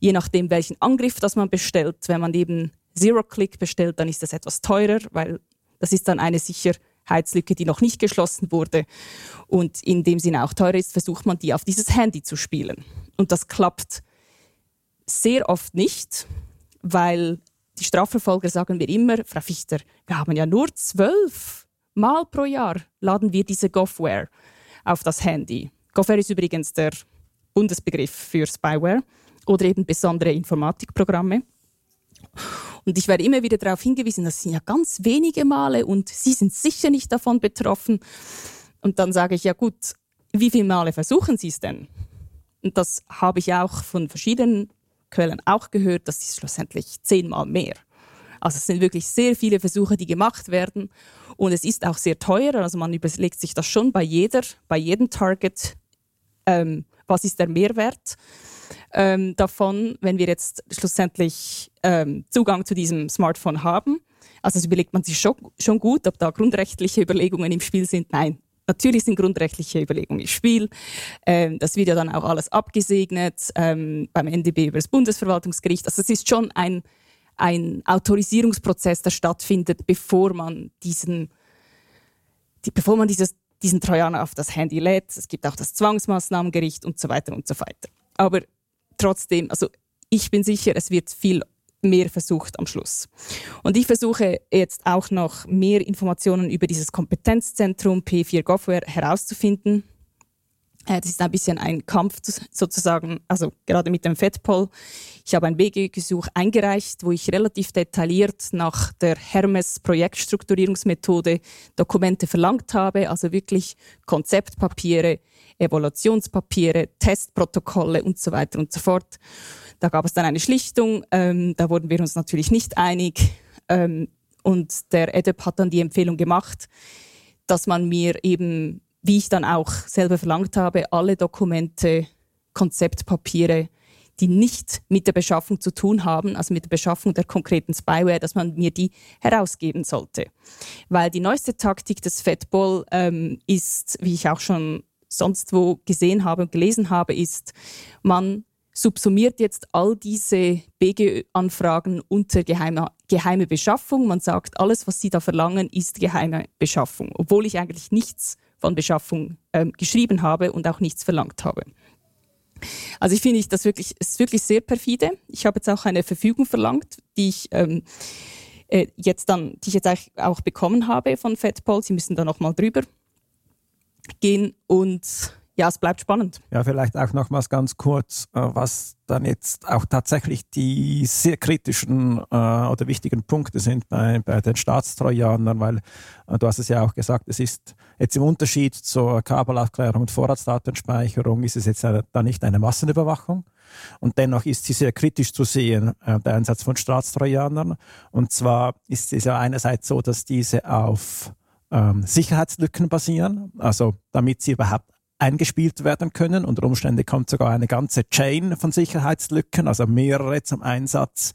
je nachdem welchen Angriff das man bestellt, wenn man eben Zero-Click bestellt, dann ist das etwas teurer, weil das ist dann eine Sicherheitslücke, die noch nicht geschlossen wurde und in dem Sinne auch teurer ist, versucht man die auf dieses Handy zu spielen. Und das klappt sehr oft nicht, weil die Strafverfolger sagen wir immer, Frau Fichter, wir haben ja nur zwölf Mal pro Jahr laden wir diese Govware auf das Handy. Govware ist übrigens der Bundesbegriff für Spyware oder eben besondere Informatikprogramme. Und ich werde immer wieder darauf hingewiesen, das sind ja ganz wenige Male und Sie sind sicher nicht davon betroffen. Und dann sage ich, ja gut, wie viele Male versuchen Sie es denn? Und das habe ich auch von verschiedenen Quellen auch gehört, das ist schlussendlich zehnmal mehr. Also es sind wirklich sehr viele Versuche, die gemacht werden und es ist auch sehr teuer. Also man überlegt sich das schon bei jeder, bei jedem Target, ähm, was ist der Mehrwert ähm, davon, wenn wir jetzt schlussendlich ähm, Zugang zu diesem Smartphone haben. Also das überlegt man sich schon, schon gut, ob da grundrechtliche Überlegungen im Spiel sind. Nein, Natürlich sind grundrechtliche Überlegungen im Spiel. Ähm, das wird ja dann auch alles abgesegnet ähm, beim NDB über das Bundesverwaltungsgericht. Also es ist schon ein, ein Autorisierungsprozess, der stattfindet, bevor man diesen, die, bevor man dieses, diesen Trojaner auf das Handy lädt. Es gibt auch das Zwangsmaßnahmengericht und so weiter und so weiter. Aber trotzdem, also ich bin sicher, es wird viel mehr versucht am Schluss. Und ich versuche jetzt auch noch mehr Informationen über dieses Kompetenzzentrum P4 Govware herauszufinden. Äh, das ist ein bisschen ein Kampf sozusagen, also gerade mit dem FedPol. Ich habe ein BG-Gesuch eingereicht, wo ich relativ detailliert nach der Hermes-Projektstrukturierungsmethode Dokumente verlangt habe, also wirklich Konzeptpapiere, Evaluationspapiere, Testprotokolle und so weiter und so fort. Da gab es dann eine Schlichtung, ähm, da wurden wir uns natürlich nicht einig ähm, und der EDEP hat dann die Empfehlung gemacht, dass man mir eben wie ich dann auch selber verlangt habe, alle Dokumente, Konzeptpapiere, die nicht mit der Beschaffung zu tun haben, also mit der Beschaffung der konkreten Spyware, dass man mir die herausgeben sollte. Weil die neueste Taktik des Fedball ähm, ist, wie ich auch schon sonst wo gesehen habe und gelesen habe, ist, man subsumiert jetzt all diese BG-Anfragen unter geheime, geheime Beschaffung. Man sagt, alles, was Sie da verlangen, ist geheime Beschaffung, obwohl ich eigentlich nichts von Beschaffung ähm, geschrieben habe und auch nichts verlangt habe. Also ich finde ich das wirklich, ist wirklich sehr perfide. Ich habe jetzt auch eine Verfügung verlangt, die ich ähm, äh, jetzt dann, die ich jetzt auch bekommen habe von FedPol. Sie müssen da nochmal drüber gehen und ja, es bleibt spannend. Ja, vielleicht auch nochmals ganz kurz, äh, was dann jetzt auch tatsächlich die sehr kritischen äh, oder wichtigen Punkte sind bei, bei den Staatstrojanern, weil äh, du hast es ja auch gesagt, es ist jetzt im Unterschied zur Kabelaufklärung und Vorratsdatenspeicherung ist es jetzt da nicht eine Massenüberwachung. Und dennoch ist sie sehr kritisch zu sehen, der Einsatz von Staatstrojanern. Und zwar ist es ja einerseits so, dass diese auf ähm, Sicherheitslücken basieren, also damit sie überhaupt eingespielt werden können. Unter Umständen kommt sogar eine ganze Chain von Sicherheitslücken, also mehrere zum Einsatz,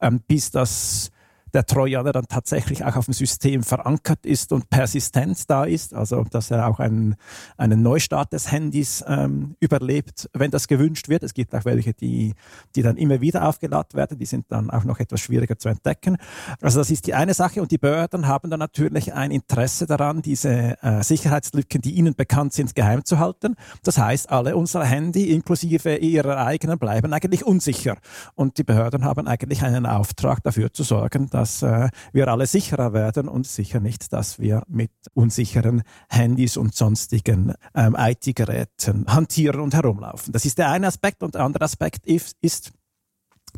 ähm, bis das der Trojaner dann tatsächlich auch auf dem System verankert ist und persistent da ist, also dass er auch einen, einen Neustart des Handys ähm, überlebt, wenn das gewünscht wird. Es gibt auch welche, die, die dann immer wieder aufgeladen werden, die sind dann auch noch etwas schwieriger zu entdecken. Also das ist die eine Sache und die Behörden haben dann natürlich ein Interesse daran, diese äh, Sicherheitslücken, die ihnen bekannt sind, geheim zu halten. Das heißt, alle unsere Handy inklusive ihrer eigenen bleiben eigentlich unsicher und die Behörden haben eigentlich einen Auftrag dafür zu sorgen, dass äh, wir alle sicherer werden und sicher nicht, dass wir mit unsicheren Handys und sonstigen ähm, IT-Geräten hantieren und herumlaufen. Das ist der eine Aspekt und der andere Aspekt ist, ist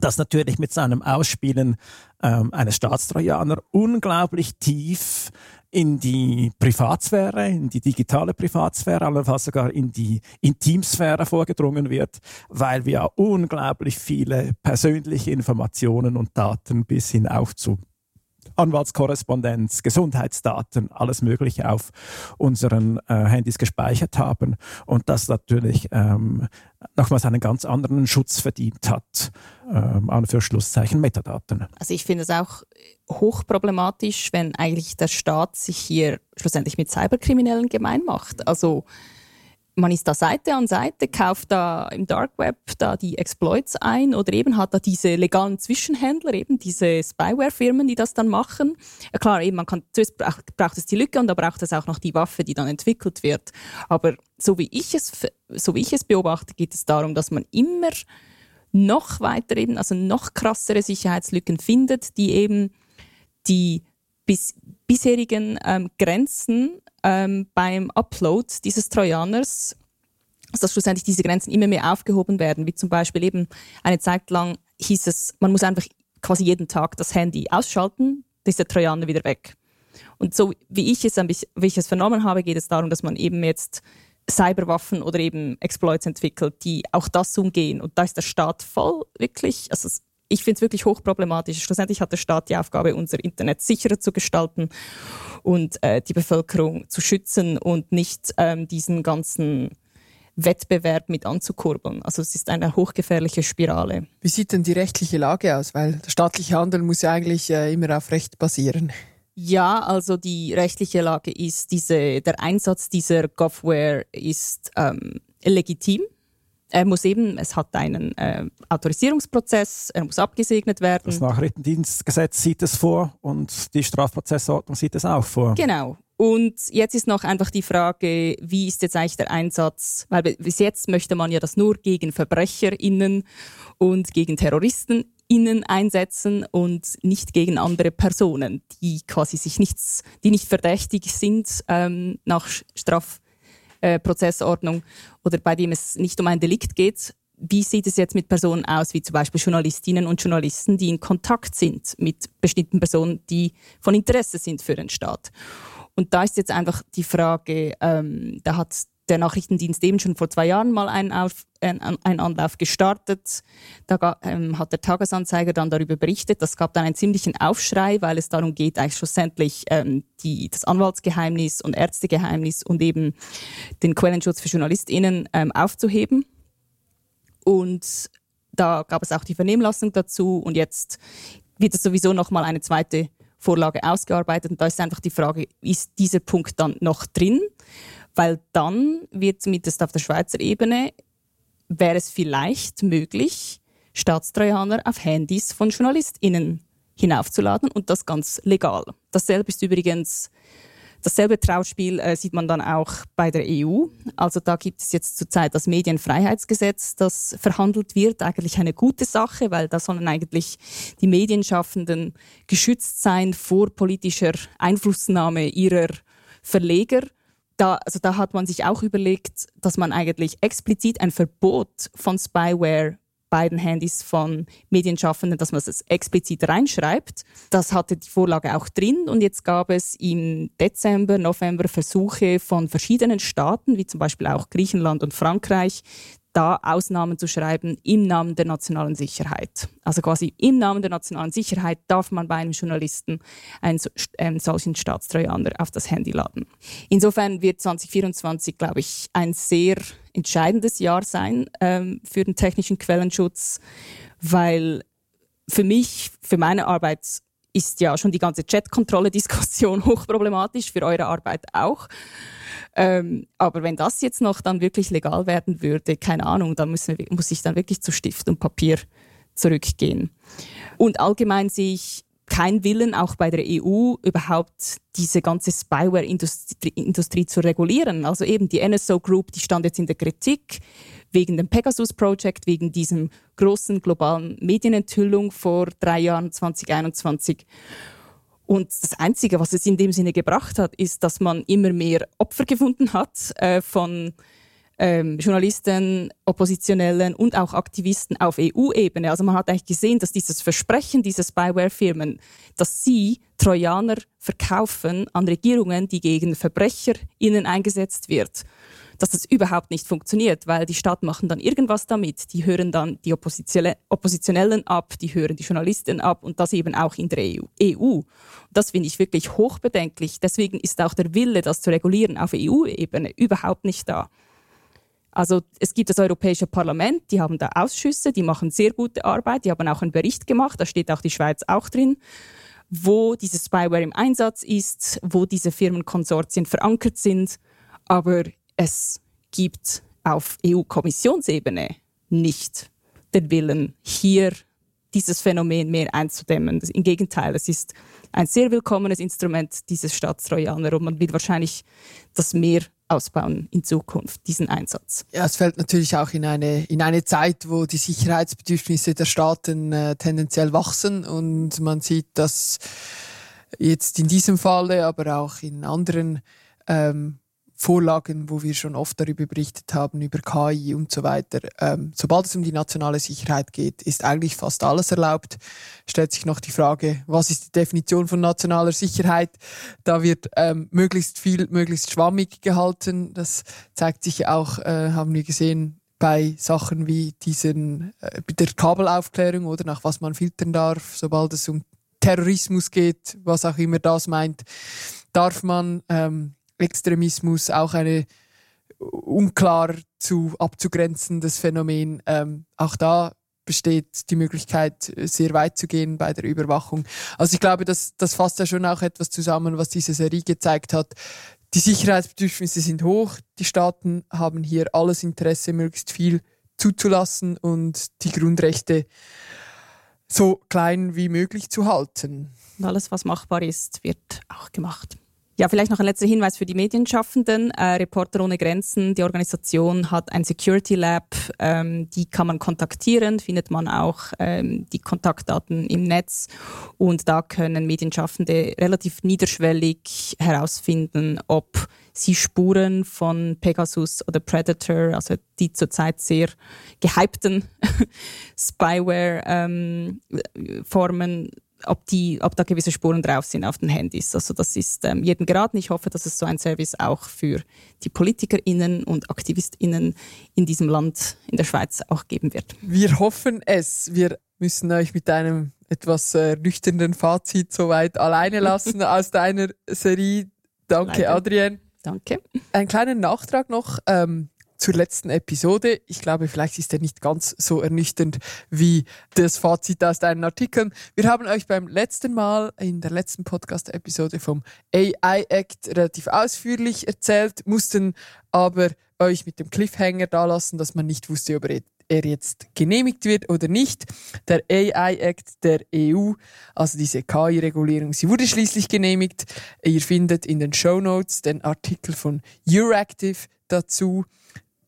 dass natürlich mit seinem Ausspielen ähm, eines Staatstrojaner unglaublich tief in die Privatsphäre, in die digitale Privatsphäre, allenfalls sogar in die Intimsphäre vorgedrungen wird, weil wir unglaublich viele persönliche Informationen und Daten bis hin auch zu Anwaltskorrespondenz, Gesundheitsdaten, alles Mögliche auf unseren äh, Handys gespeichert haben und das natürlich ähm, nochmals einen ganz anderen Schutz verdient hat, ähm, an für Schlusszeichen Metadaten. Also ich finde es auch hochproblematisch, wenn eigentlich der Staat sich hier schlussendlich mit Cyberkriminellen gemein macht. Also man ist da Seite an Seite, kauft da im Dark Web da die Exploits ein oder eben hat da diese legalen Zwischenhändler, eben diese Spyware-Firmen, die das dann machen. Klar, eben man kann, zuerst braucht es die Lücke und da braucht es auch noch die Waffe, die dann entwickelt wird. Aber so wie ich es, so wie ich es beobachte, geht es darum, dass man immer noch weiter eben, also noch krassere Sicherheitslücken findet, die eben die bis, bisherigen ähm, Grenzen ähm, beim Upload dieses Trojaners, dass schlussendlich diese Grenzen immer mehr aufgehoben werden, wie zum Beispiel eben eine Zeit lang hieß es, man muss einfach quasi jeden Tag das Handy ausschalten, dann ist der Trojaner wieder weg. Und so wie ich es wie ich es vernommen habe, geht es darum, dass man eben jetzt Cyberwaffen oder eben Exploits entwickelt, die auch das umgehen. Und da ist der Staat voll wirklich, also ich finde es wirklich hochproblematisch. Schlussendlich hat der Staat die Aufgabe, unser Internet sicherer zu gestalten und äh, die Bevölkerung zu schützen und nicht ähm, diesen ganzen Wettbewerb mit anzukurbeln. Also es ist eine hochgefährliche Spirale. Wie sieht denn die rechtliche Lage aus? Weil der staatliche Handel muss ja eigentlich äh, immer auf Recht basieren. Ja, also die rechtliche Lage ist, diese, der Einsatz dieser Govware ist ähm, legitim. Er muss eben, es hat einen äh, Autorisierungsprozess, er muss abgesegnet werden. Das Nachrichtendienstgesetz sieht es vor und die Strafprozessordnung sieht es auch vor. Genau. Und jetzt ist noch einfach die Frage, wie ist jetzt eigentlich der Einsatz? Weil bis jetzt möchte man ja das nur gegen VerbrecherInnen und gegen TerroristInnen einsetzen und nicht gegen andere Personen, die quasi sich nichts, die nicht verdächtig sind ähm, nach Straf äh, Prozessordnung oder bei dem es nicht um ein Delikt geht. Wie sieht es jetzt mit Personen aus, wie zum Beispiel Journalistinnen und Journalisten, die in Kontakt sind mit bestimmten Personen, die von Interesse sind für den Staat? Und da ist jetzt einfach die Frage, ähm, da hat der Nachrichtendienst eben schon vor zwei Jahren mal einen, Auf, äh, einen Anlauf gestartet. Da ähm, hat der Tagesanzeiger dann darüber berichtet. Das gab dann einen ziemlichen Aufschrei, weil es darum geht, eigentlich schlussendlich ähm, die, das Anwaltsgeheimnis und Ärztegeheimnis und eben den Quellenschutz für JournalistInnen ähm, aufzuheben. Und da gab es auch die Vernehmlassung dazu und jetzt wird es sowieso nochmal eine zweite Vorlage ausgearbeitet. Und da ist einfach die Frage, ist dieser Punkt dann noch drin? Weil dann wird zumindest auf der Schweizer Ebene, wäre es vielleicht möglich, Staatstrojaner auf Handys von JournalistInnen hinaufzuladen und das ganz legal. Dasselbe ist übrigens Dasselbe Trauspiel äh, sieht man dann auch bei der EU. Also da gibt es jetzt zurzeit das Medienfreiheitsgesetz, das verhandelt wird. Eigentlich eine gute Sache, weil da sollen eigentlich die Medienschaffenden geschützt sein vor politischer Einflussnahme ihrer Verleger da, also da hat man sich auch überlegt, dass man eigentlich explizit ein Verbot von Spyware bei den Handys von Medienschaffenden, dass man es explizit reinschreibt. Das hatte die Vorlage auch drin und jetzt gab es im Dezember, November Versuche von verschiedenen Staaten, wie zum Beispiel auch Griechenland und Frankreich, da Ausnahmen zu schreiben im Namen der nationalen Sicherheit. Also quasi im Namen der nationalen Sicherheit darf man bei einem Journalisten einen, einen solchen Staatstrojaner auf das Handy laden. Insofern wird 2024, glaube ich, ein sehr entscheidendes Jahr sein ähm, für den technischen Quellenschutz, weil für mich, für meine Arbeit ist ja schon die ganze Chat-Kontrolle-Diskussion *laughs* hochproblematisch, für eure Arbeit auch. Ähm, aber wenn das jetzt noch dann wirklich legal werden würde, keine Ahnung, dann müssen muss ich dann wirklich zu Stift und Papier zurückgehen. Und allgemein sehe ich kein Willen, auch bei der EU, überhaupt diese ganze Spyware-Industrie zu regulieren. Also eben die NSO Group, die stand jetzt in der Kritik wegen dem Pegasus Project, wegen diesem großen globalen Medienenthüllung vor drei Jahren, 2021. Und das Einzige, was es in dem Sinne gebracht hat, ist, dass man immer mehr Opfer gefunden hat äh, von ähm, Journalisten, Oppositionellen und auch Aktivisten auf EU-Ebene. Also man hat eigentlich gesehen, dass dieses Versprechen dieser Spyware-Firmen, dass sie Trojaner verkaufen an Regierungen, die gegen VerbrecherInnen eingesetzt wird, dass das überhaupt nicht funktioniert, weil die Staat machen dann irgendwas damit. Die hören dann die Oppositionellen ab, die hören die Journalisten ab und das eben auch in der EU. Das finde ich wirklich hochbedenklich. Deswegen ist auch der Wille, das zu regulieren auf EU-Ebene überhaupt nicht da. Also es gibt das Europäische Parlament, die haben da Ausschüsse, die machen sehr gute Arbeit, die haben auch einen Bericht gemacht, da steht auch die Schweiz auch drin, wo dieses Spyware im Einsatz ist, wo diese Firmenkonsortien verankert sind. Aber es gibt auf EU-Kommissionsebene nicht den Willen, hier dieses Phänomen mehr einzudämmen. Im Gegenteil, es ist ein sehr willkommenes Instrument dieses Staatstrojaner und man wird wahrscheinlich das mehr ausbauen in Zukunft, diesen Einsatz. Ja, es fällt natürlich auch in eine, in eine Zeit, wo die Sicherheitsbedürfnisse der Staaten äh, tendenziell wachsen und man sieht, dass jetzt in diesem Falle, aber auch in anderen ähm, Vorlagen, wo wir schon oft darüber berichtet haben, über KI und so weiter. Ähm, sobald es um die nationale Sicherheit geht, ist eigentlich fast alles erlaubt. Stellt sich noch die Frage, was ist die Definition von nationaler Sicherheit? Da wird ähm, möglichst viel, möglichst schwammig gehalten. Das zeigt sich auch, äh, haben wir gesehen, bei Sachen wie diesen, äh, der Kabelaufklärung oder nach was man filtern darf, sobald es um Terrorismus geht, was auch immer das meint, darf man ähm, Extremismus auch eine unklar zu abzugrenzendes Phänomen. Ähm, auch da besteht die Möglichkeit, sehr weit zu gehen bei der Überwachung. Also ich glaube, das, das fasst ja schon auch etwas zusammen, was diese Serie gezeigt hat. Die Sicherheitsbedürfnisse sind hoch. Die Staaten haben hier alles Interesse, möglichst viel zuzulassen und die Grundrechte so klein wie möglich zu halten. Und alles, was machbar ist, wird auch gemacht. Ja, vielleicht noch ein letzter Hinweis für die Medienschaffenden. Äh, Reporter ohne Grenzen, die Organisation hat ein Security Lab, ähm, die kann man kontaktieren, findet man auch ähm, die Kontaktdaten im Netz und da können Medienschaffende relativ niederschwellig herausfinden, ob sie Spuren von Pegasus oder Predator, also die zurzeit sehr gehypten *laughs* Spyware-Formen, ähm, ob, die, ob da gewisse Spuren drauf sind auf den Handys. Also das ist ähm, jedem geraten. Ich hoffe, dass es so ein Service auch für die PolitikerInnen und AktivistInnen in diesem Land, in der Schweiz, auch geben wird. Wir hoffen es. Wir müssen euch mit einem etwas äh, nüchternen Fazit soweit alleine lassen *laughs* aus deiner Serie. Danke, Leider. Adrienne. Danke. Ein kleiner Nachtrag noch. Ähm, zur letzten Episode. Ich glaube, vielleicht ist er nicht ganz so ernüchternd wie das Fazit aus deinen Artikeln. Wir haben euch beim letzten Mal in der letzten Podcast-Episode vom AI Act relativ ausführlich erzählt, mussten aber euch mit dem Cliffhanger da lassen, dass man nicht wusste, ob er er jetzt genehmigt wird oder nicht. Der AI Act der EU, also diese KI-Regulierung, sie wurde schließlich genehmigt. Ihr findet in den Show Notes den Artikel von Euractiv dazu.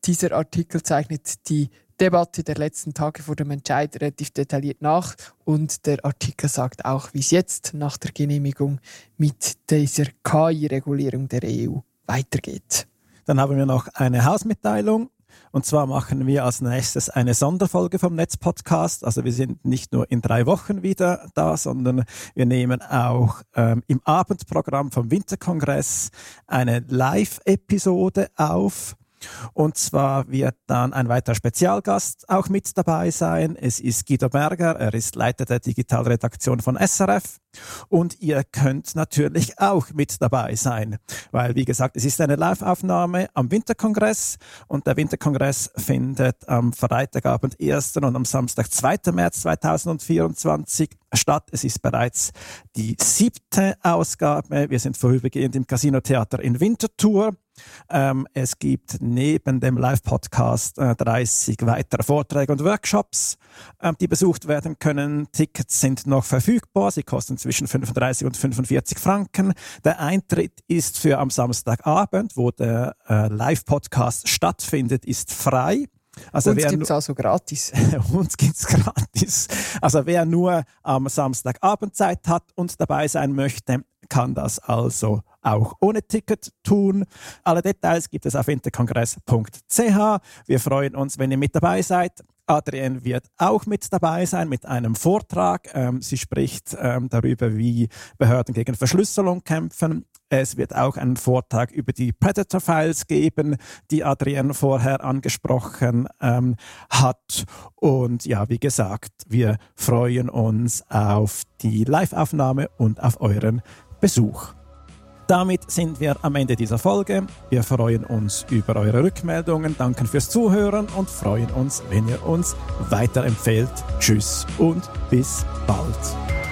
Dieser Artikel zeichnet die Debatte der letzten Tage vor dem Entscheid relativ detailliert nach und der Artikel sagt auch, wie es jetzt nach der Genehmigung mit dieser KI-Regulierung der EU weitergeht. Dann haben wir noch eine Hausmitteilung. Und zwar machen wir als nächstes eine Sonderfolge vom Netzpodcast. Also wir sind nicht nur in drei Wochen wieder da, sondern wir nehmen auch ähm, im Abendprogramm vom Winterkongress eine Live-Episode auf. Und zwar wird dann ein weiterer Spezialgast auch mit dabei sein. Es ist Guido Berger, er ist Leiter der Digitalredaktion von SRF. Und ihr könnt natürlich auch mit dabei sein, weil, wie gesagt, es ist eine Live-Aufnahme am Winterkongress und der Winterkongress findet am Freitagabend 1. und am Samstag 2. März 2024 statt. Es ist bereits die siebte Ausgabe. Wir sind vorübergehend im Casino Theater in Winterthur. Ähm, es gibt neben dem Live-Podcast äh, 30 weitere Vorträge und Workshops, äh, die besucht werden können. Tickets sind noch verfügbar. Sie kosten zwischen 35 und 45 Franken. Der Eintritt ist für am Samstagabend, wo der äh, Live-Podcast stattfindet, ist frei. Also uns gibt es also gratis. *laughs* uns gibt es gratis. Also wer nur am Samstagabend Zeit hat und dabei sein möchte, kann das also auch ohne Ticket tun. Alle Details gibt es auf interkongress.ch. Wir freuen uns, wenn ihr mit dabei seid. Adrienne wird auch mit dabei sein mit einem Vortrag. Ähm, sie spricht ähm, darüber, wie Behörden gegen Verschlüsselung kämpfen. Es wird auch einen Vortrag über die Predator Files geben, die Adrienne vorher angesprochen ähm, hat. Und ja, wie gesagt, wir freuen uns auf die Live-Aufnahme und auf euren Besuch. Damit sind wir am Ende dieser Folge. Wir freuen uns über eure Rückmeldungen, danken fürs Zuhören und freuen uns, wenn ihr uns weiterempfehlt. Tschüss und bis bald.